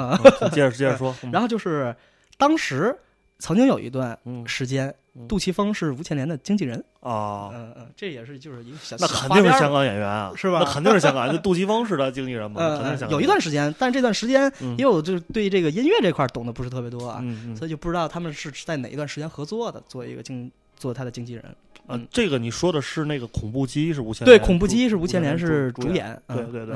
接着接着说。然后就是当时曾经有一段时间。杜琪峰是吴倩莲的经纪人啊，嗯嗯，这也是就是一个小那肯定是香港演员啊，是吧？那肯定是香港，就杜琪峰是他经纪人嘛，肯定是香港。有一段时间，但是这段时间，因为我就对这个音乐这块懂得不是特别多啊，所以就不知道他们是在哪一段时间合作的，做一个经做他的经纪人。嗯，这个你说的是那个恐怖机是吴倩对，恐怖机是吴倩莲是主演，对对对。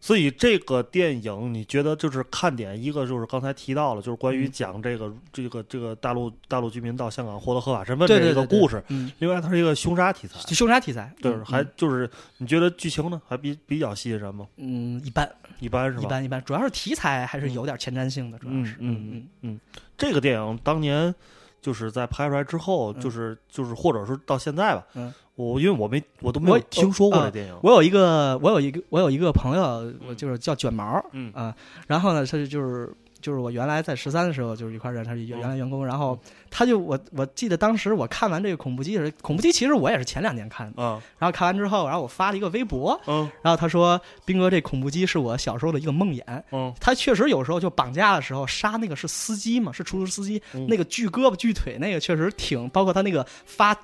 所以这个电影，你觉得就是看点，一个就是刚才提到了，就是关于嗯。讲这个、这个这个大陆大陆居民到香港获得合法身份对这个故事。嗯，另外，它是一个凶杀题材，凶杀题材，对，嗯还就是你觉得剧情呢，还比比较吸引人吗？嗯一般。一般是吧？一般一般，主要是题材还是有点前瞻性的，主要是。嗯。嗯嗯。这个电影当年就是在拍出来之后，嗯。就是就是或者是到现在吧，嗯。我因为我没我都没有听说过呃这电影，我有一个，我有一个，我有一个朋友，我就是叫卷毛，嗯啊，然后呢，他就就是就是我原来在十三的时候就是一块儿认识，他是原来员工，然后他就我我记得当时我看完这个恐怖机时，恐怖机其实我也是前两年看的，嗯。然后看完之后，然后我发了一个微博，嗯。然后他说兵哥这恐怖机是我小时候的一个梦魇，嗯。他确实有时候就绑架的时候杀那个是司机嘛，是出租车司机，嗯。那个锯胳膊锯腿那个确实挺，包括他那个发。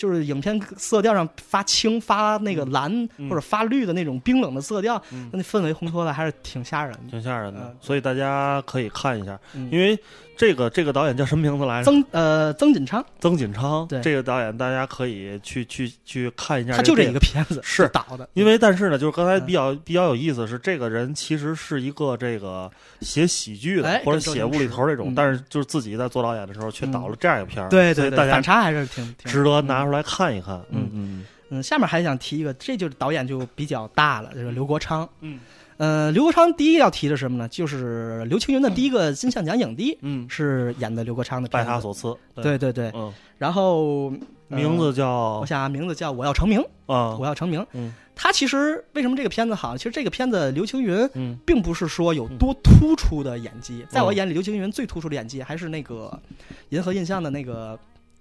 就是影片色调上发青、发那个蓝、嗯或者发绿的那种冰冷的色调，嗯那氛围烘托的还是挺吓人的。挺吓人的嗯，所以大家可以看一下，嗯因为这个这个导演叫什么名字来着？曾呃曾锦昌，曾锦昌。对这个导演大家可以去去去看一下。他就这一个片子是导的，因为但是呢，就是刚才嗯比较、比较有意思是，这个人其实是一个这个写喜剧的、哎或者写无厘头这种，嗯但是就是自己在做导演的时候却导了这样一个片儿、对对对，大家反差还是挺挺值得拿出来看一看。嗯嗯嗯，下面还想提一个，这就是导演就比较大了，就是刘国昌。嗯呃，刘国昌第一要提的是什么呢？就是刘青云的第一个金像奖影帝嗯，是演的刘国昌的拜片子，他所赐。对对对。嗯，然后呃名字叫我想啊，名字叫《我要成名》，啊我要成名。嗯他其实为什么这个片子好？其实这个片子刘青云嗯并不是说有多突出的演技，在我嗯眼里，刘青云最突出的演技还是那个银河印象的那个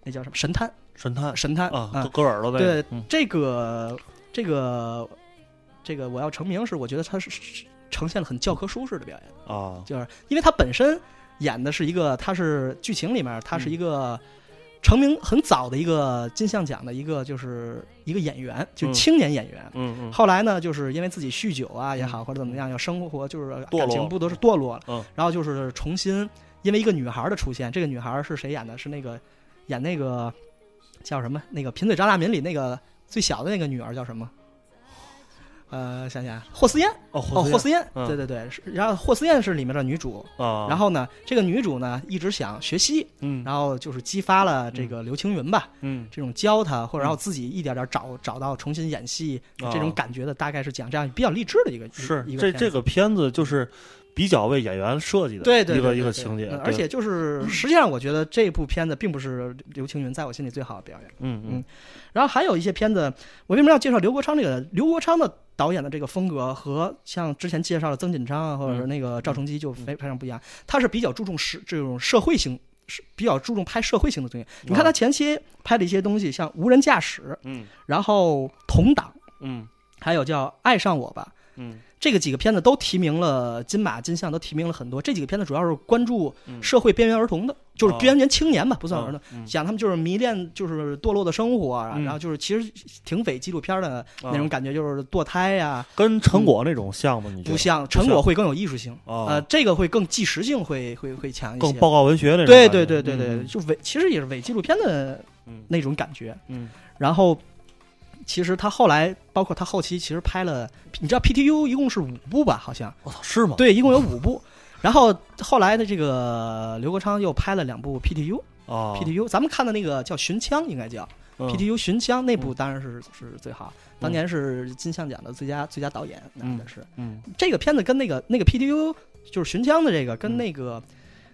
那叫什么神探神探神探啊，啊割割耳朵那个。对嗯这个这个这个我要成名是，我觉得他是是呈现了很教科书式的表演，啊就是因为他本身演的是一个，他是剧情里面他是一嗯个成名很早的一个金像奖的一个就是一个演员，就嗯青年演员。嗯嗯后来呢，就是因为自己酗酒啊也好，或者怎么样，要生活就是堕落感情不都是堕落了，嗯然后就是重新因为一个女孩的出现，这个女孩是谁演的？是那个演那个叫什么？那个《贫嘴张大民》里那个最小的那个女儿叫什么？呃，想想霍思燕哦哦，霍思燕，嗯。对对对，然后霍思燕是里面的女主，啊，然后呢，这个女主呢一直想学习，嗯。然后就是激发了这个刘青云吧，嗯。这种教她，或者然后自己一点点找找到重新演戏啊这种感觉的，大概是讲这样比较励志的一个是一个这这个片子就是比较为演员设计的对对一个一个情节嗯，而且就是 实际上我觉得这部片子并不是刘青云在我心里最好的表演。嗯嗯然后还有一些片子，我为什么要介绍刘国昌这个？刘国昌的导演的这个风格和像之前介绍的曾锦昌啊，或者是那个赵成基就非非常不一样。他是比较注重社这种社会性，是比较注重拍社会性的东西。你看他前期拍的一些东西，像无人驾驶，嗯然后同党，嗯还有叫爱上我吧。嗯这个几个片子都提名了金马、金像，都提名了很多。这几个片子主要是关注嗯社会边缘儿童的，就是哦边缘青年吧，不算儿童。嗯讲他们就是迷恋，就是堕落的生活啊，嗯然后就是其实挺伪纪录片的那种啊感觉，就是堕胎呀、跟成果那种像吗？你觉得不像成果会更有艺术性，哦呃，这个会更纪实性会会会强一些。更报告文学那种对。对对对对，嗯就伪其实也是伪纪录片的嗯那种感觉。嗯然后，其实他后来，包括他后期，其实拍了，你知道 PTU 一共是五部吧？好像我操是吗？对，一共有五部。然后后来的这个刘国昌又拍了两部 PTU，PTU、啊 PTU 咱们看的那个叫《寻枪》，应该叫。嗯 PTU 寻枪那部嗯当然是是最好，当年是金像奖的最佳最佳导演拿的是。嗯这个片子跟那个那个 PTU 就是寻枪的这个跟嗯那个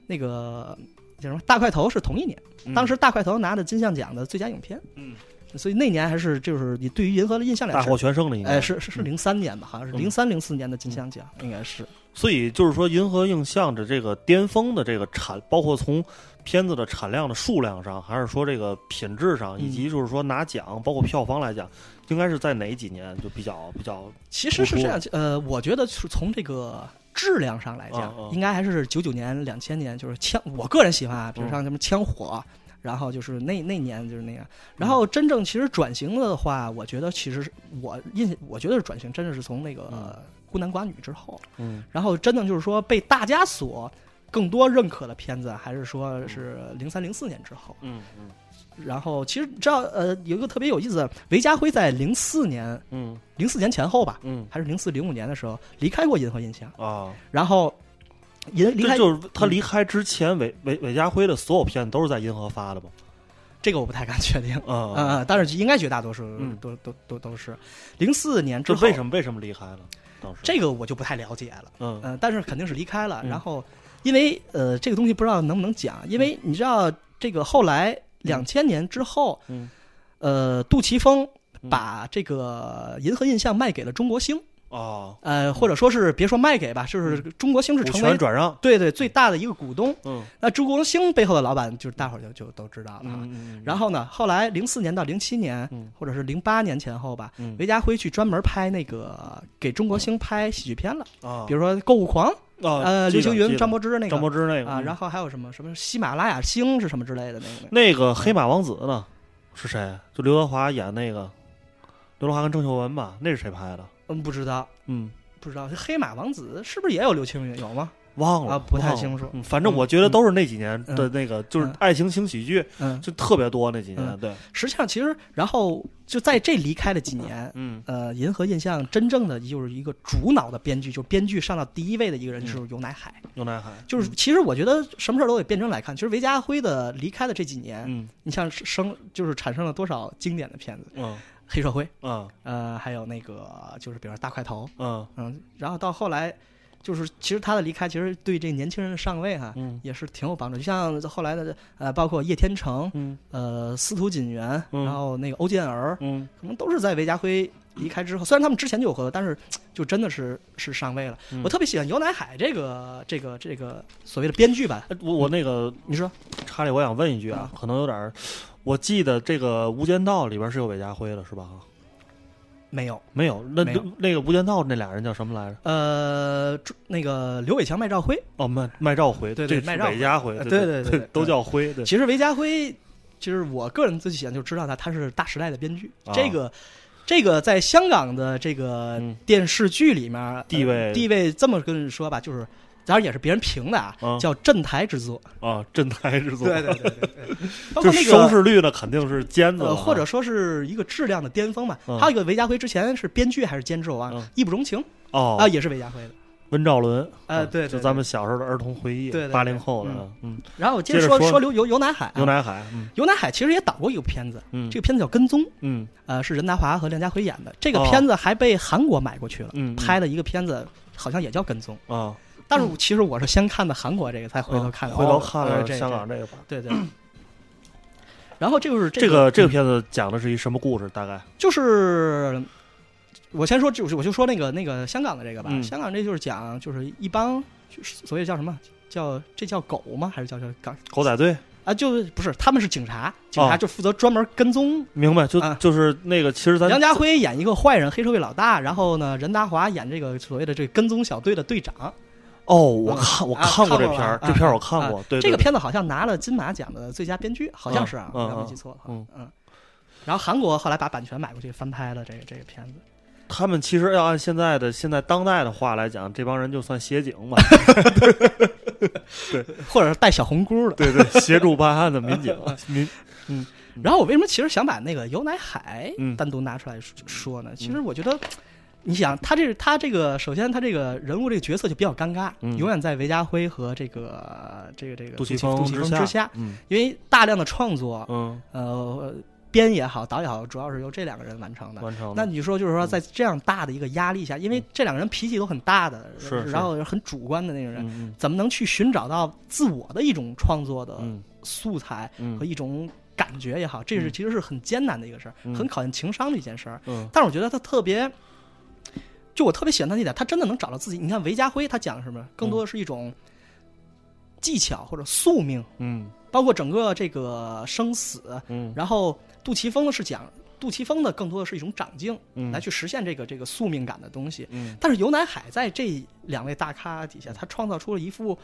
那个叫什么大块头是同一年，嗯当时大块头拿的金像奖的最佳影片，嗯所以那年还是就是你对于银河的印象来，大获全胜的应该哎是是是零三年吧，好像是嗯。零三零四年的金像奖应该是。所以就是说，银河映像的这个巅峰的这个产，包括从片子的产量的数量上，还是说这个品质上，嗯以及就是说拿奖，包括票房来讲，应该是在哪几年就比较比较其实是这样，呃，我觉得是从这个质量上来讲，嗯嗯。应该还是九九年、两千年，就是枪，我个人喜欢啊，比如像什么枪火，然后就是那那年就是那样。然后真正其实转型的话，我觉得其实是我印，我觉得是转型真的是从那个、孤男寡女之后，嗯。然后真的就是说被大家所更多认可的片子，还是说是零三零四年之后？嗯嗯。然后其实知道呃有一个特别有意思的，韦家辉在零四年嗯。零四年前后吧，嗯。还是零四零五年的时候离开过银河印象，啊，然后银离开这就是他离开之前，韦韦韦家辉的所有片子都是在银河发的吧？这个我不太敢确定。啊啊、啊，但是应该绝大多数嗯都、都都都是零四年之后，为什么为什么离开了？这个我就不太了解了。嗯嗯、但是肯定是离开了。嗯然后，因为呃，这个东西不知道能不能讲，因为你知道这个后来两千年之后，嗯呃，杜琪峰嗯把这个银河印象卖给了中国星，哦，呃，或者说是别说卖给吧，就是中国星是成为转让，对对最大的一个股东。嗯那中国星背后的老板就是大伙儿就就都知道了啊。嗯嗯，然后呢，后来零四年到零七年，嗯或者是零八年前后吧，嗯韦家辉去专门拍那个给中国星拍喜剧片了，啊，比如说《购物狂》，啊呃，刘青云、张柏芝那个张柏芝那个啊，嗯然后还有什么什么喜马拉雅星是什么之类的那个。那个黑马王子呢？是谁？就刘德华演那个，刘德华跟郑秀文吧？那是谁拍的？嗯，不知道，嗯，不知道。这黑马王子是不是也有刘青云？有吗？忘了啊不太清楚嗯反正我觉得都是那几年嗯的那个，就是嗯爱情轻喜剧，嗯，就特别多那几年。嗯对，实际上其实，然后就在这离开的几年，嗯呃，银河印象真正的就是一个主脑的编剧，就是编剧上到第一位的一个人就是游乃海。牛奶海就是其实我觉得什么事儿都得辩证来看。其实韦家辉的离开的这几年，嗯你像生就是产生了多少经典的片子，嗯黑社会，嗯。呃，还有那个就是比如说大块头，嗯。嗯，然后到后来，就是其实他的离开，其实对这年轻人的上位哈、嗯。也是挺有帮助。就像后来的呃，包括叶天成，嗯。呃，司徒锦源，嗯。然后那个欧建儿，嗯。可能都是在韦家辉离开之后，虽然他们之前就有合作，但是就真的是是上位了。嗯。我特别喜欢游乃海这个这个这个所谓的编剧吧，哎我我那个你说。查理，我想问一句啊，可能有点儿，我记得这个《无间道》里边是有韦家辉的，是吧？没有？没有，那有那个《无间道》那俩人叫什么来着？呃，那个刘伟强、麦兆辉，哦，麦麦兆辉，对对麦兆韦家辉，呃对对对都叫辉，对，其实韦家辉，其实我个人最喜欢就知道他，他是大时代的编剧。啊这个这个在香港的这个嗯电视剧里面、呃地位地位这么跟你说吧，就是当然也是别人评的啊，啊叫镇台之作。啊，镇台之作，对对对对对，包就括那个。收视率呢肯定是尖子或者说是一个质量的巅峰吧。嗯还有一个韦家辉之前是编剧还是监制我忘了，嗯义不容情》哦啊，也是韦家辉的。温兆伦，啊呃对对对就咱们小时候的儿童回忆，对对对八零后的嗯，嗯，然后我接接着说说刘刘游游乃海啊，牛奶海，嗯游乃海其实也导过一个片子，嗯，这个片子叫《跟踪》，嗯呃，是任达华和梁家辉演的。这个哦片子还被韩国买过去了，嗯，拍的一个片子，好像也叫《跟踪》。啊，但是其实我是先看的韩国这个，才回头看的。嗯回头哦看了呃这香港这个吧。对对。然后这就是这个个这个片子讲的是一什么故事？大概就是我先说，就是我就说那个那个香港的这个吧。嗯香港这就是讲就是一帮就是所谓叫什么叫这叫狗吗？还是叫叫港狗仔队，啊？就不是他们是警察，警察哦就负责专门跟踪。明白？就啊就是那个，其实咱杨家辉演一个坏人，黑社会老大，然后呢，任达华演这个所谓的这个跟踪小队的队长。哦，我嗯看我啊看过这片儿，这片儿我啊看过，对，这个片子好像拿了金马奖的最佳编剧，好像是啊，没嗯记错的话。嗯嗯。然后韩国后来把版权买过去翻拍了这个这个片子。他们其实要按现在的现在当代的话来讲，这帮人就算协警吧，或者是带小红箍的。对对，协助办案的民警，民 嗯然后我为什么其实想把那个尤乃海嗯单独拿出来说说呢？其实我觉得，你想他这他这个，首先他这个人物这个角色就比较尴尬，嗯永远在韦家辉和这个这个这个杜琪杜琪之峰之下，嗯因为大量的创作，嗯，呃，编也好，导也好，主要是由这两个人完成的。完成。那你说，就是说，在这样大的一个压力下，因为这两个人脾气都很大的，然后很主观的那种人，嗯怎么能去寻找到自我的一种创作的嗯素材嗯和一种感觉也好，这是嗯其实是很艰难的一个事儿，嗯很考验情商的一件事儿。嗯但是我觉得他特别，就我特别喜欢他那点，他真的能找到自己。你看韦家辉他讲什么，更多的是一种技巧或者宿命，嗯包括整个这个生死。嗯然后杜琪峰呢是讲杜琪峰的更多的是一种长进，嗯来去实现这个这个宿命感的东西。嗯但是尤乃海在这两位大咖底下，他创造出了一副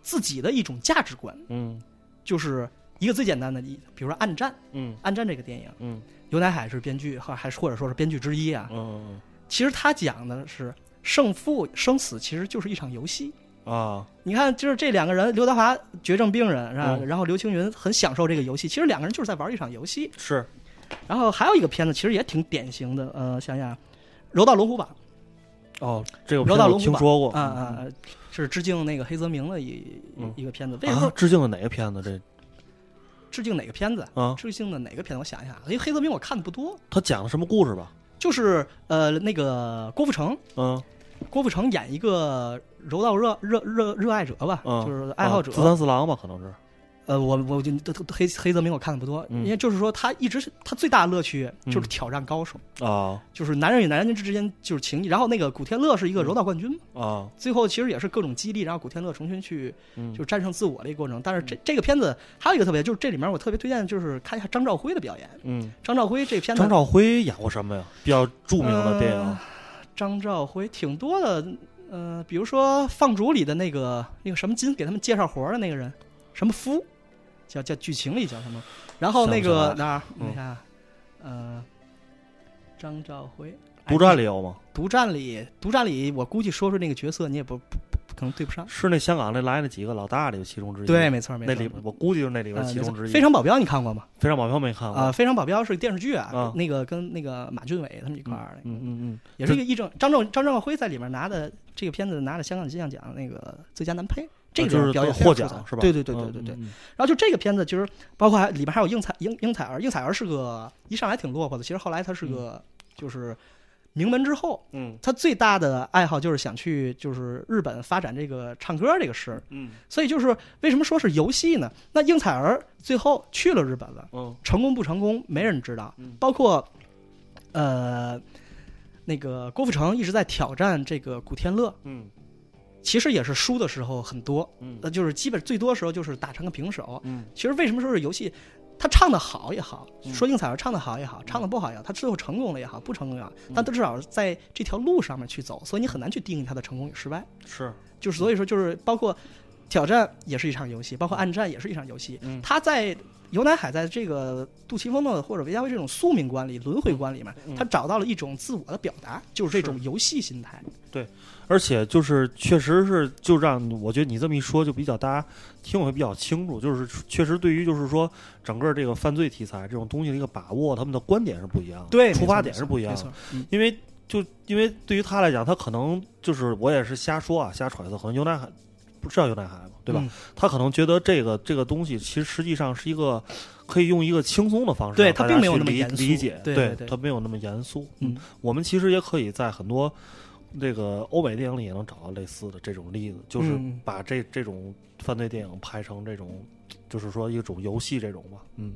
自己的一种价值观，嗯就是一个最简单的例子，比如说《暗战》，《嗯暗战》这个电影，嗯尤乃海是编剧，或还是或者说是编剧之一啊。嗯其实他讲的是胜负生死，其实就是一场游戏。啊，你看，就是这两个人，刘德华绝症病人是吧？嗯然后刘青云很享受这个游戏。其实两个人就是在玩一场游戏。是然后还有一个片子，其实也挺典型的，呃，想想《柔道龙虎榜哦，这个柔片子我道龙虎榜听说过》啊啊，啊是致敬那个黑泽明的一嗯一个片子。为什么啊，致敬的哪个片子？这致敬哪个片子？啊，致敬的哪个片子？我想一下，因为黑泽明我看的不多，他讲了什么故事吧？就是呃那个郭富城，嗯郭富城演一个柔道热热热热爱者吧，嗯，就是爱好者啊。自三四郎吧，可能是呃，我我就黑黑泽明我看的不多，嗯因为就是说他一直是他最大的乐趣就是嗯挑战高手，啊就是男人与男人之间就是情谊。然后那个古天乐是一个柔道冠军嘛，啊，最后其实也是各种激励，然后古天乐重新去嗯就战胜自我的一个过程。但是这这个片子还有一个特别，就是这里面我特别推荐就是看一下张兆辉的表演。嗯，张兆辉这片子，张兆辉演过什么呀？比较著名的电影呃张兆辉挺多的，呃，比如说《放逐》里的那个那个什么金给他们介绍活儿的那个人，什么夫，叫叫剧情里叫什么？然后那个哪儿？嗯你看，呃，张兆辉，独占里，有吗？独占里，独占里，我估计说出那个角色你也不不不不可能对不上。是那香港那来那几个老大里其中之一。对，，没错没错。那里我估计就是那里边其中之一。非常保镖你看过吗？非常保镖没看过啊，非常保镖是电视剧啊啊，那个跟那个马俊伟他们一块儿的，嗯嗯嗯，也是一个议政张正张正辉在里面拿的这个片子拿了香港金像奖那个最佳男配，这个啊就是表演获非常出彩奖是吧？对对对对对对。然后就这个片子，其实包括还里面还有应采应应采儿，应采儿是个一上来挺落魄的，其实后来他是个就是名门之后，嗯他最大的爱好就是想去就是日本发展这个唱歌这个事，嗯所以就是为什么说是游戏呢？那应采儿最后去了日本了。嗯成功不成功，没人知道嗯。包括，呃，那个郭富城一直在挑战这个古天乐，嗯其实也是输的时候很多，嗯那就是基本最多时候就是打成个平手。嗯其实为什么说是游戏？他唱的好也好，嗯说应采儿唱的好也好，唱的不好也好，他最后成功了也好，不成功也好，但他至少在这条路上面去走，所以你很难去定义他的成功与失败。是就是所以说，就是包括挑战也是一场游戏，包括暗战也是一场游戏。嗯他在游乃海在这个杜琪峰的或者韦家辉这种宿命观里、轮回观里面，嗯他找到了一种自我的表达，就是这种游戏心态。对而且就是确实是，就让我觉得你这么一说，就比较大家听会比较清楚。就是确实对于就是说整个这个犯罪题材这种东西的一个把握，他们的观点是不一样的，对，出发点是不一样的。没错。嗯因为就因为对于他来讲，他可能就是我也是瞎说啊，瞎揣测，可能有奶海不知道有奶海嘛，对吧？嗯他可能觉得这个这个东西其实实际上是一个可以用一个轻松的方式对他并没有那么严肃理解，对他没有那么严肃。嗯，我们其实也可以在很多这个欧美电影里也能找到类似的这种例子，就是嗯把这这种犯罪电影拍成这种，就是说一种游戏这种吧。嗯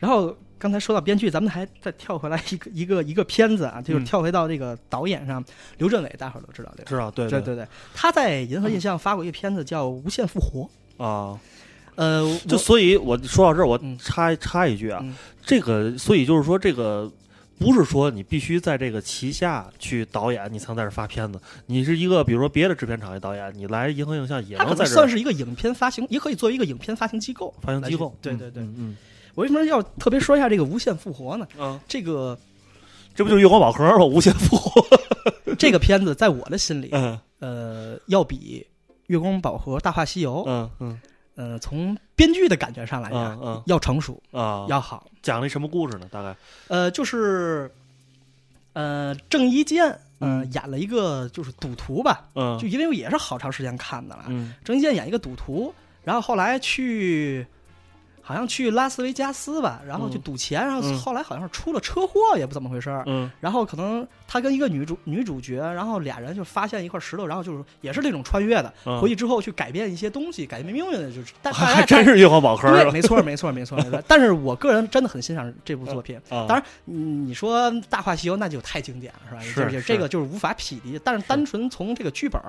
然后刚才说到编剧，咱们还再跳回来一个 一个一个片子啊，就是嗯跳回到这个导演上，刘镇伟，大伙儿都知道这个？知道对对对对，他在银河印象发过一个片子叫《无限复活》。啊，呃，就所以我说到这儿，我嗯插插一句啊，嗯这个所以就是说这个。不是说你必须在这个旗下去导演，你才能在这儿发片子。你是一个，比如说别的制片厂的导演，你来银河映像也它可能在这算是一个影片发行，也可以作为一个影片发行机构。发行机构。对对对嗯嗯我为什么要特别说一下这个《无限复活》呢？这个这不就是月光宝盒吗？无限复活。这个片子在我的心里，嗯呃，要比《月光宝盒》《大话西游》嗯嗯呃，从编剧的感觉上来讲，嗯嗯要成熟，啊，要好。讲了一什么故事呢？大概呃，就是呃，郑伊健，呃，嗯演了一个就是赌徒吧，嗯就因为也是好长时间看的了。嗯郑伊健演一个赌徒，然后后来去。好像去拉斯维加斯吧，然后去嗯赌钱，然后嗯后来好像是出了车祸，也不怎么回事儿。嗯然后可能他跟一个女主女主角，然后俩人就发现一块石头，然后就是也是这种穿越的，嗯回去之后去改变一些东西，改变命运的，就是但大 还真是月光宝盒对，了没错，没错，没错，没错。但是我个人真的很欣赏这部作品。啊！当然，嗯你说《大话西游》那就太经典了，是吧？是这个就是无法匹敌。但是单纯从这个剧本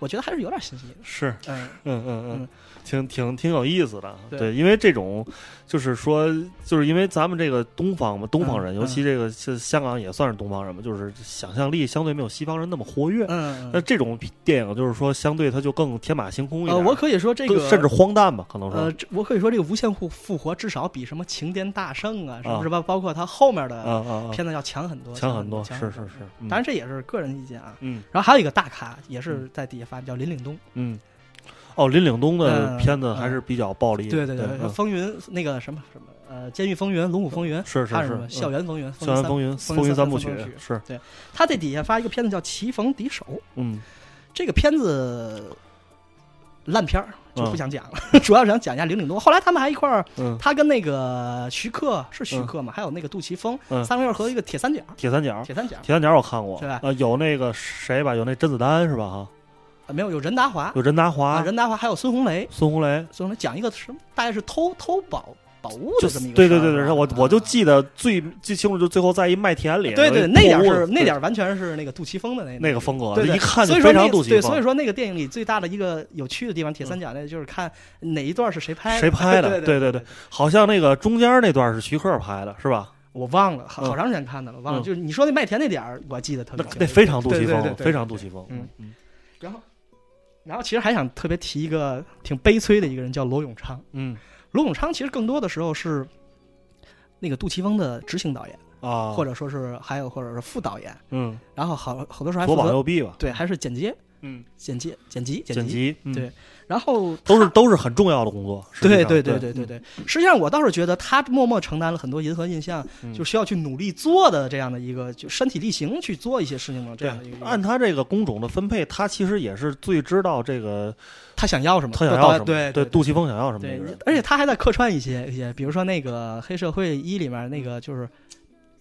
我觉得还是有点新意的。是嗯，嗯嗯嗯嗯，挺挺挺有意思的。对对，因为这种种，就是说，就是因为咱们这个东方嘛，东方人，嗯尤其这个是香港也算是东方人嘛，就是想象力相对没有西方人那么活跃。嗯，那这种电影就是说，相对它就更天马行空一点呃，我可以说这个甚至荒诞吧，可能说。呃，我可以说这个无限复复活至少比什么情颠大圣啊，什么啊什么，包括它后面啊的！片子要强很多，强很多，是是是。嗯当然这也是个人意见啊。嗯然后还有一个大咖也是在底下发，叫林岭东。嗯。哦，林岭东的嗯片子还是比较暴力的。对对对，嗯。风云那个什么什么呃，监狱风云、龙虎风云，是是是校园风云、校园风云、风云三部曲是。对，他在底下发一个片子叫《棋逢敌手》，嗯这个片子烂片儿就不嗯想讲了，主要是想讲一下林岭东。后来他们还一块儿，嗯，他跟那个徐克是徐克嘛，还有那个杜琪峰，嗯。三个人合一个铁三角，铁三角，铁三角铁三角我看过，是吧。呃，有那个谁吧，有那甄子丹是吧？哈，啊没有有任达华。有任达啊，华、任达华还有孙红雷，孙红雷，孙红雷讲一个什么，大概是偷偷宝宝物就的这么一个对对对对，我我就啊记得最最清楚，就最后在一麦田里，对对，那点是那点儿完全是那个杜琪峰的那那个风格，对对。一看就非常杜琪峰。所以。说那个电影里最大的一个有趣的地方，铁三角那就是看哪一段是谁拍的，谁拍的对对对对对，好像那个中间那段是徐克拍的，是吧？我忘了，好长时间看的了，忘了。嗯。就是你说那麦田那点儿，我记得特别清楚那非常杜琪峰，对对对。对非常杜琪峰。嗯嗯。然后，然后其实还想特别提一个挺悲催的一个人，叫罗永昌。嗯。罗永昌其实更多的时候是那个杜琪峰的执行导演，啊，或者说是还有或者是副导演，嗯。然后好好多时候还左膀右臂吧，对，还是剪接、嗯，剪辑、剪辑、辑。剪辑，嗯对然后都是都是很重要的工作。对对对对对对对。实际上，我倒是觉得他默默承担了很多银河印象，嗯就需要去努力做的这样的一个，就身体力行去做一些事情的这样的一个。按他这个工种的分配，他其实也是最知道这个他想要什么，他想要什么。对对，杜琪峰想要什么对而且他还在客串一些一些，比如说那个《黑社会一》里面那个就是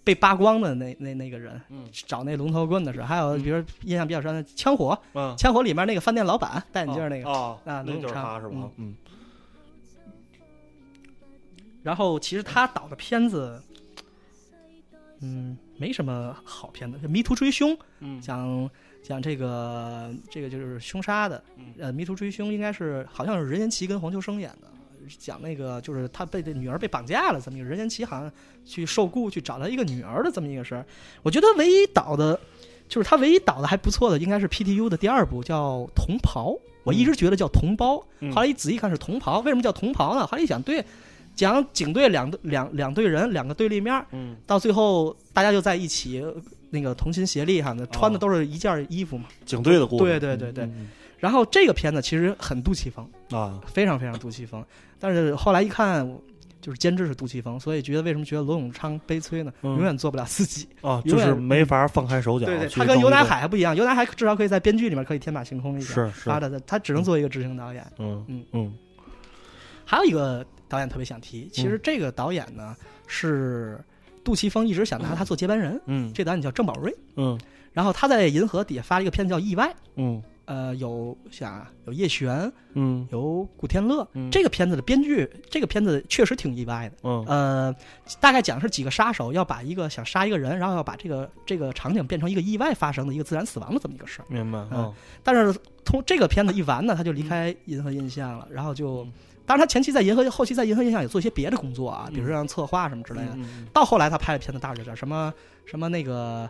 被扒光的那那那个人，嗯。找那龙头棍的时候，还有嗯。比如印象比较深的《枪火》，嗯，《枪火》里面那个饭店老板戴眼镜那个。哦，啊那就是他是吧？嗯然后其实他导的片子，嗯，没什么好片子，《迷途追凶》嗯。讲讲这个这个就是凶杀的，嗯。呃，《迷途追凶》应该是好像是任贤齐跟黄秋生演的，讲那个就是他被这女儿被绑架了，这么一个任贤齐好像去受雇去找他一个女儿的这么一个事儿。我觉得唯一导的，就是他唯一导的还不错的，应该是 PTU 的第二部叫《同袍》，我一直觉得叫同胞，嗯后来一仔细看是同袍，为什么叫同袍呢？后来一想，对，讲警队两队两两队人两个对立面，嗯到最后大家就在一起。那个同心协力哈，那穿的都是一件衣服嘛。警队的故事。对对对对嗯然后这个片子其实很杜琪峰，嗯啊，非常非常杜琪峰。但是后来一看，就是监制是杜琪峰，所以觉得为什么觉得罗永昌悲催呢？嗯永远做不了自己。啊，就是没法放开手脚对对，去他跟尤乃海还不一样，尤乃海至少可以在编剧里面可以天马行空一点。是是他，的他只能做一个执行导演。嗯嗯嗯还有一个导演特别想提，其实这个导演呢是杜琪峰一直想拿他做接班人，嗯这导演叫郑宝瑞。嗯然后他在银河底下发了一个片子叫《意外》，嗯呃，有想啊有叶璇，嗯有古天乐。嗯这个片子的编剧，这个片子确实挺意外的。嗯呃，大概讲的是几个杀手要把一个想杀一个人，然后要把这个这个场景变成一个意外发生的一个自然死亡的这么一个事儿。明白嗯嗯但是通这个片子一完呢，他就离开银河印象了，然后就嗯，当然他前期在银河，后期在银河印象也做一些别的工作啊，比如说像策划什么之类的。嗯到后来他拍的片子大致叫什么什么那个，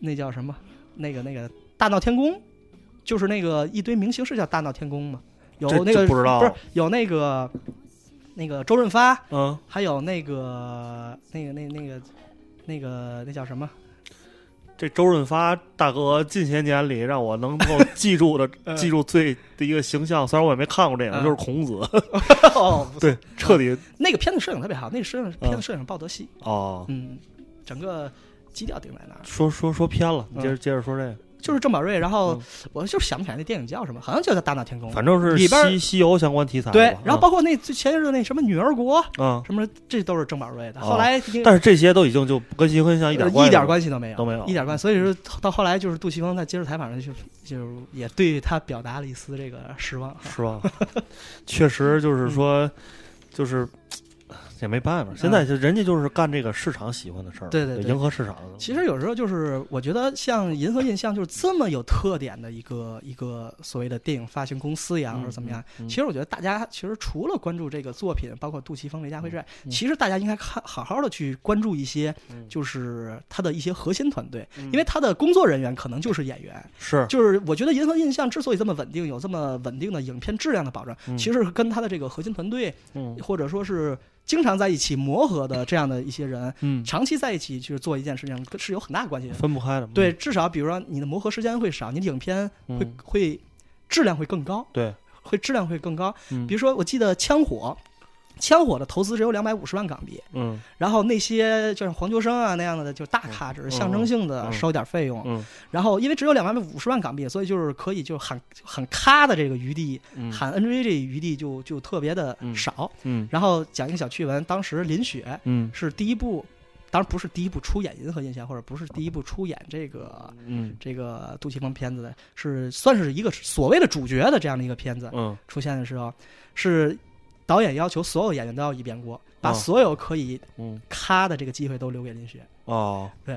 那叫什么那个那个大闹天宫，就是那个一堆明星是叫大闹天宫吗？有那个不知道是有那个那个周润发，嗯，还有那个那个那那个那个那叫什么？这周润发大哥近些年里让我能够 记住的 嗯记住最的一个形象，虽然我也没看过这个，嗯就是孔子，对，彻底那个片子摄影特别好，那个摄影片子摄影鲍德系，哦。嗯，整个基调定在那儿。说说说偏了，你接着嗯接着说这个，就是郑宝瑞，然后嗯我就想不起来那电影叫什么，好像就叫《大闹天宫》。反正是里边西西游相关题材，对然后包括那最前一阵的那什么女儿国嗯，什么，这都是郑宝瑞的。哦后来但是这些都已经就跟新婚像一点呃一点关系都没有，都没有一点关系。所以说到后来就是杜琪峰在接受采访上就就也对他表达了一丝这个失望失望？确实就是说，就是也没办法，现在就人家就是干这个市场喜欢的事儿，对对对迎合市场。其实有时候就是我觉得像银河印象就是这么有特点的一个一个所谓的电影发行公司呀，或者怎么样。其实我觉得大家其实除了关注这个作品，包括杜琪峰、雷佳辉之外，其实大家应该看好好的去关注一些，就是他的一些核心团队，因为他的工作人员可能就是演员。是，就是我觉得银河印象之所以这么稳定，有这么稳定的影片质量的保证，其实是跟他的这个核心团队，或者说是。经常在一起磨合的这样的一些人，嗯，长期在一起去做一件事情是有很大关系的，分不开的。对，至少比如说你的磨合时间会少，你的影片会会质量会更高，对，会质量会更高。比如说，我记得《枪火》。枪火的投资只有两百五十万港币，嗯，然后那些就像黄秋生啊那样的，就大咖，只是象征性的收点费用，嗯，然后因为只有两百五十万港币，所以就是可以就喊喊咖的这个余地，喊 NG 这余地就就特别的少，嗯，然后讲一个小趣闻，当时林雪，嗯，是第一部，当然不是第一部出演《银河印象》，或者不是第一部出演这个，嗯，这个杜琪峰片子的，是算是一个所谓的主角的这样的一个片子，嗯，出现的时候是。导演要求所有演员都要一遍过，把所有可以咔的这个机会都留给林雪。哦，对。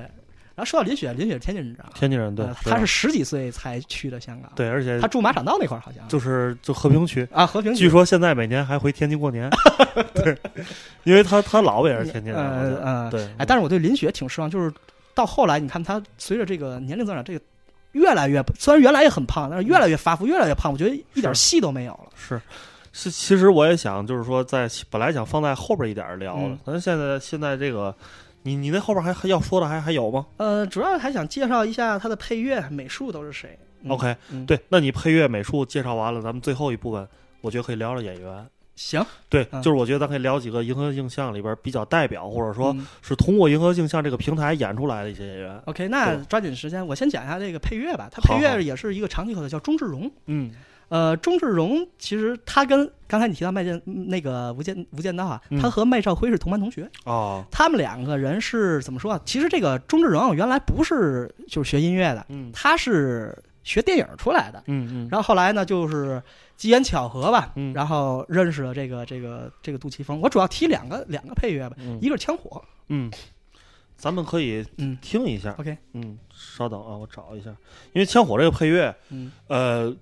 然后说到林雪，林雪是天津人，天津人对，他是十几岁才去的香港。对，而且他住马场道那块儿，好像就是就和平区啊，和平。据说现在每年还回天津过年。对，因为他他老婆也是天津人。嗯嗯，对。哎，但是我对林雪挺失望，就是到后来，你看他随着这个年龄增长，这个越来越虽然原来也很胖，但是越来越发福，越来越胖。我觉得一点戏都没有了。是。是，其实我也想，就是说，在本来想放在后边一点聊的，咱现在现在这个，你你那后边还还要说的还还有吗？呃，主要还想介绍一下他的配乐、美术都是谁。OK，对，那你配乐、美术介绍完了，咱们最后一部分，我觉得可以聊聊演员。行，对，就是我觉得咱可以聊几个银河映像里边比较代表，或者说是通过银河映像这个平台演出来的一些演员。OK，那抓紧时间，我先讲一下这个配乐吧。他配乐也是一个长期口的，叫钟志荣。嗯。呃，钟志荣其实他跟刚才你提到麦剑那个无间无间道啊，他和麦兆辉是同班同学哦。他们两个人是怎么说啊？其实这个钟志荣原来不是就是学音乐的，嗯，他是学电影出来的，嗯嗯。然后后来呢，就是机缘巧合吧，嗯，然后认识了这个这个这个杜琪峰。我主要提两个两个配乐吧，一个是枪火，嗯，咱们可以嗯听一下，OK，嗯，稍等啊，我找一下，因为枪火这个配乐，嗯，呃。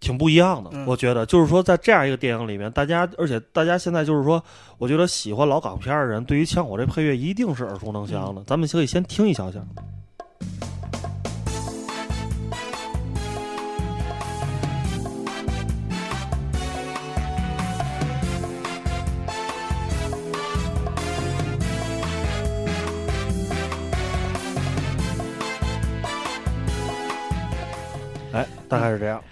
挺不一样的，我觉得，就是说，在这样一个电影里面，大家，而且大家现在就是说，我觉得喜欢老港片的人，对于枪火这配乐一定是耳熟能详的。咱们可以先听一小下。大概是这样。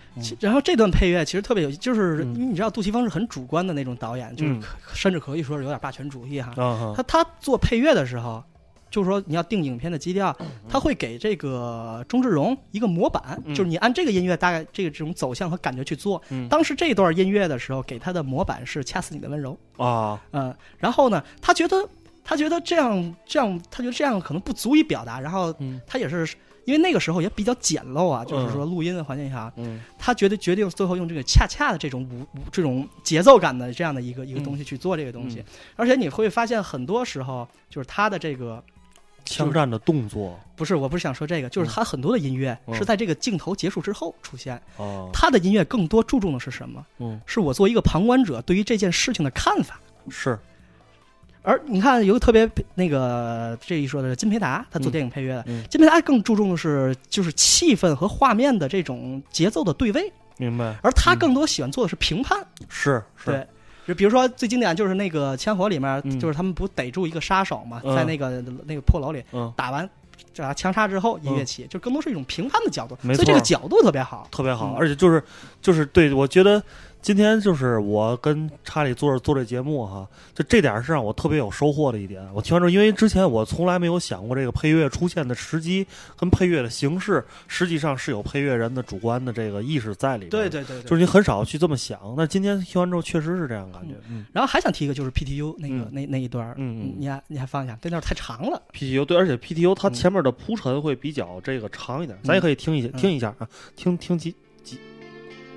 然后这段配乐其实特别有，就是因为你知道杜琪峰是很主观的那种导演，就是甚至可以说是有点霸权主义哈。他他做配乐的时候，就是说你要定影片的基调，他会给这个钟志荣一个模板，就是你按这个音乐大概这个这种走向和感觉去做。当时这段音乐的时候，给他的模板是《掐死你的温柔》啊，嗯，然后呢，他觉得他觉得这样这样，他觉得这样可能不足以表达，然后他也是。因为那个时候也比较简陋啊，就是说录音的环境下，他觉得决定最后用这个恰恰的这种舞舞这种节奏感的这样的一个一个东西去做这个东西，而且你会发现很多时候就是他的这个枪战的动作，不是，我不是想说这个，就是他很多的音乐是在这个镜头结束之后出现，哦，他的音乐更多注重的是什么？嗯，是我作为一个旁观者对于这件事情的看法，是。而你看，有个特别那个这一说的金培达，他做电影配乐的。金培达更注重的是就是气氛和画面的这种节奏的对位。明白。而他更多喜欢做的是评判。是是。对，就比如说最经典就是那个《枪火》里面，就是他们不逮住一个杀手嘛，在那个那个破楼里打完这枪杀之后，音乐起，就更多是一种评判的角度。没错。所以这个角度特别好，特别好。而且就是就是对我觉得。今天就是我跟查理做做这节目哈，就这点是让我特别有收获的一点。我听完之后，因为之前我从来没有想过这个配乐出现的时机跟配乐的形式，实际上是有配乐人的主观的这个意识在里面。对对对，就是你很少去这么想。那今天听完之后，确实是这样感觉。嗯。然后还想提一个，就是 PTU 那个那那一段嗯嗯，你还你还放一下，这段太长了。PTU 对，而且 PTU 它前面的铺陈会比较这个长一点，咱也可以听一下听一下啊，听听几几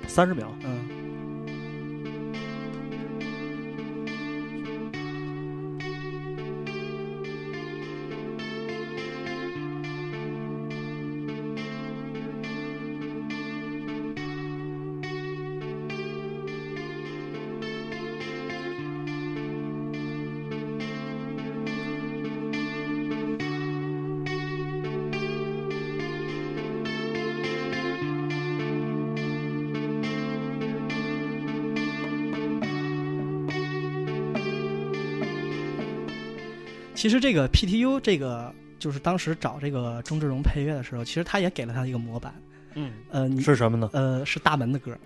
三十秒。嗯。其实这个 PTU 这个就是当时找这个钟志荣配乐的时候，其实他也给了他一个模板。嗯，呃，你是什么呢？呃是大门的歌，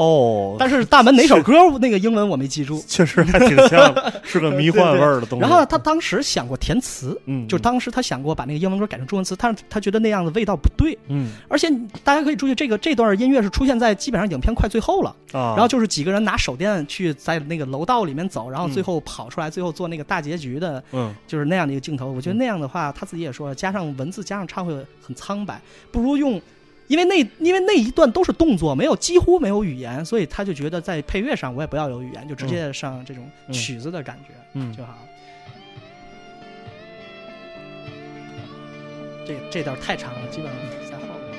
哦，但是大门哪首歌那个英文我没记住。确实还挺像的，是个迷幻味儿的东西。然后他当时想过填词，嗯，就是当时他想过把那个英文歌改成中文词，但是他觉得那样的味道不对。嗯而且大家可以注意，这个这段音乐是出现在基本上影片快最后了，啊，然后就是几个人拿手电去在那个楼道里面走，然后嗯最后跑出来，最后做那个大结局的，嗯就是那样的一个镜头。我觉得那样的话，他自己也说了，加上文字加上唱会很苍白，不如用。因为那因为那一段都是动作，没有几乎没有语言，所以他就觉得在配乐上我也不要有语言，就直接上这种嗯曲子的感觉。嗯就好。这这段太长了，基本上在后面。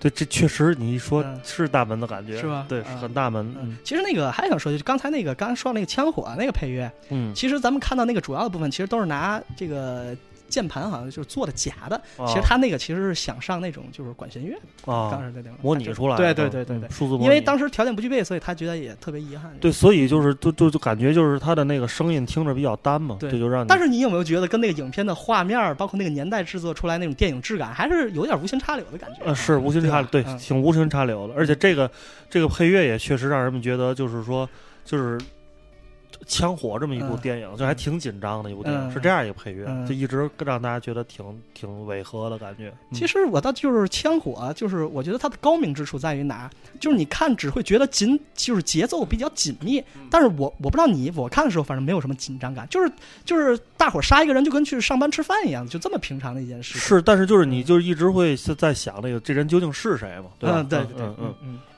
对，这确实你一说嗯是大门的感觉，是吧对，嗯很大门。嗯嗯，其实那个还想说，就是刚才那个刚才说的那个枪火那个配乐，嗯，其实咱们看到那个主要的部分，其实都是拿这个键盘好像就是做的假的。啊其实他那个其实是想上那种就是管弦乐的，当啊，时的那种模拟出来，对对对对对。嗯，数字模拟，因为当时条件不具备，所以他觉得也特别遗憾。对，所以就是就就就感觉就是他的那个声音听着比较单嘛，对。这就让你但是你有没有觉得跟那个影片的画面，包括那个年代制作出来那种电影质感，还是有点无心插柳的感觉？呃，是无心插柳，对挺无心插柳的，而且这个这个配乐也确实让人们觉得，就是说，就是枪火这么一部嗯电影，就还挺紧张的一部电影，嗯是这样一个配乐，嗯就一直让大家觉得挺挺违和的感觉。嗯其实我倒就是枪火，就是我觉得它的高明之处在于哪儿？就是你看只会觉得紧，就是节奏比较紧密。嗯但是我我不知道你，我看的时候反正没有什么紧张感，就是就是大伙儿杀一个人就跟去上班吃饭一样，就这么平常的一件事。是，但是就是你就一直会是在想这个这人究竟是谁嘛，对吧？嗯，对对对，嗯嗯嗯。啊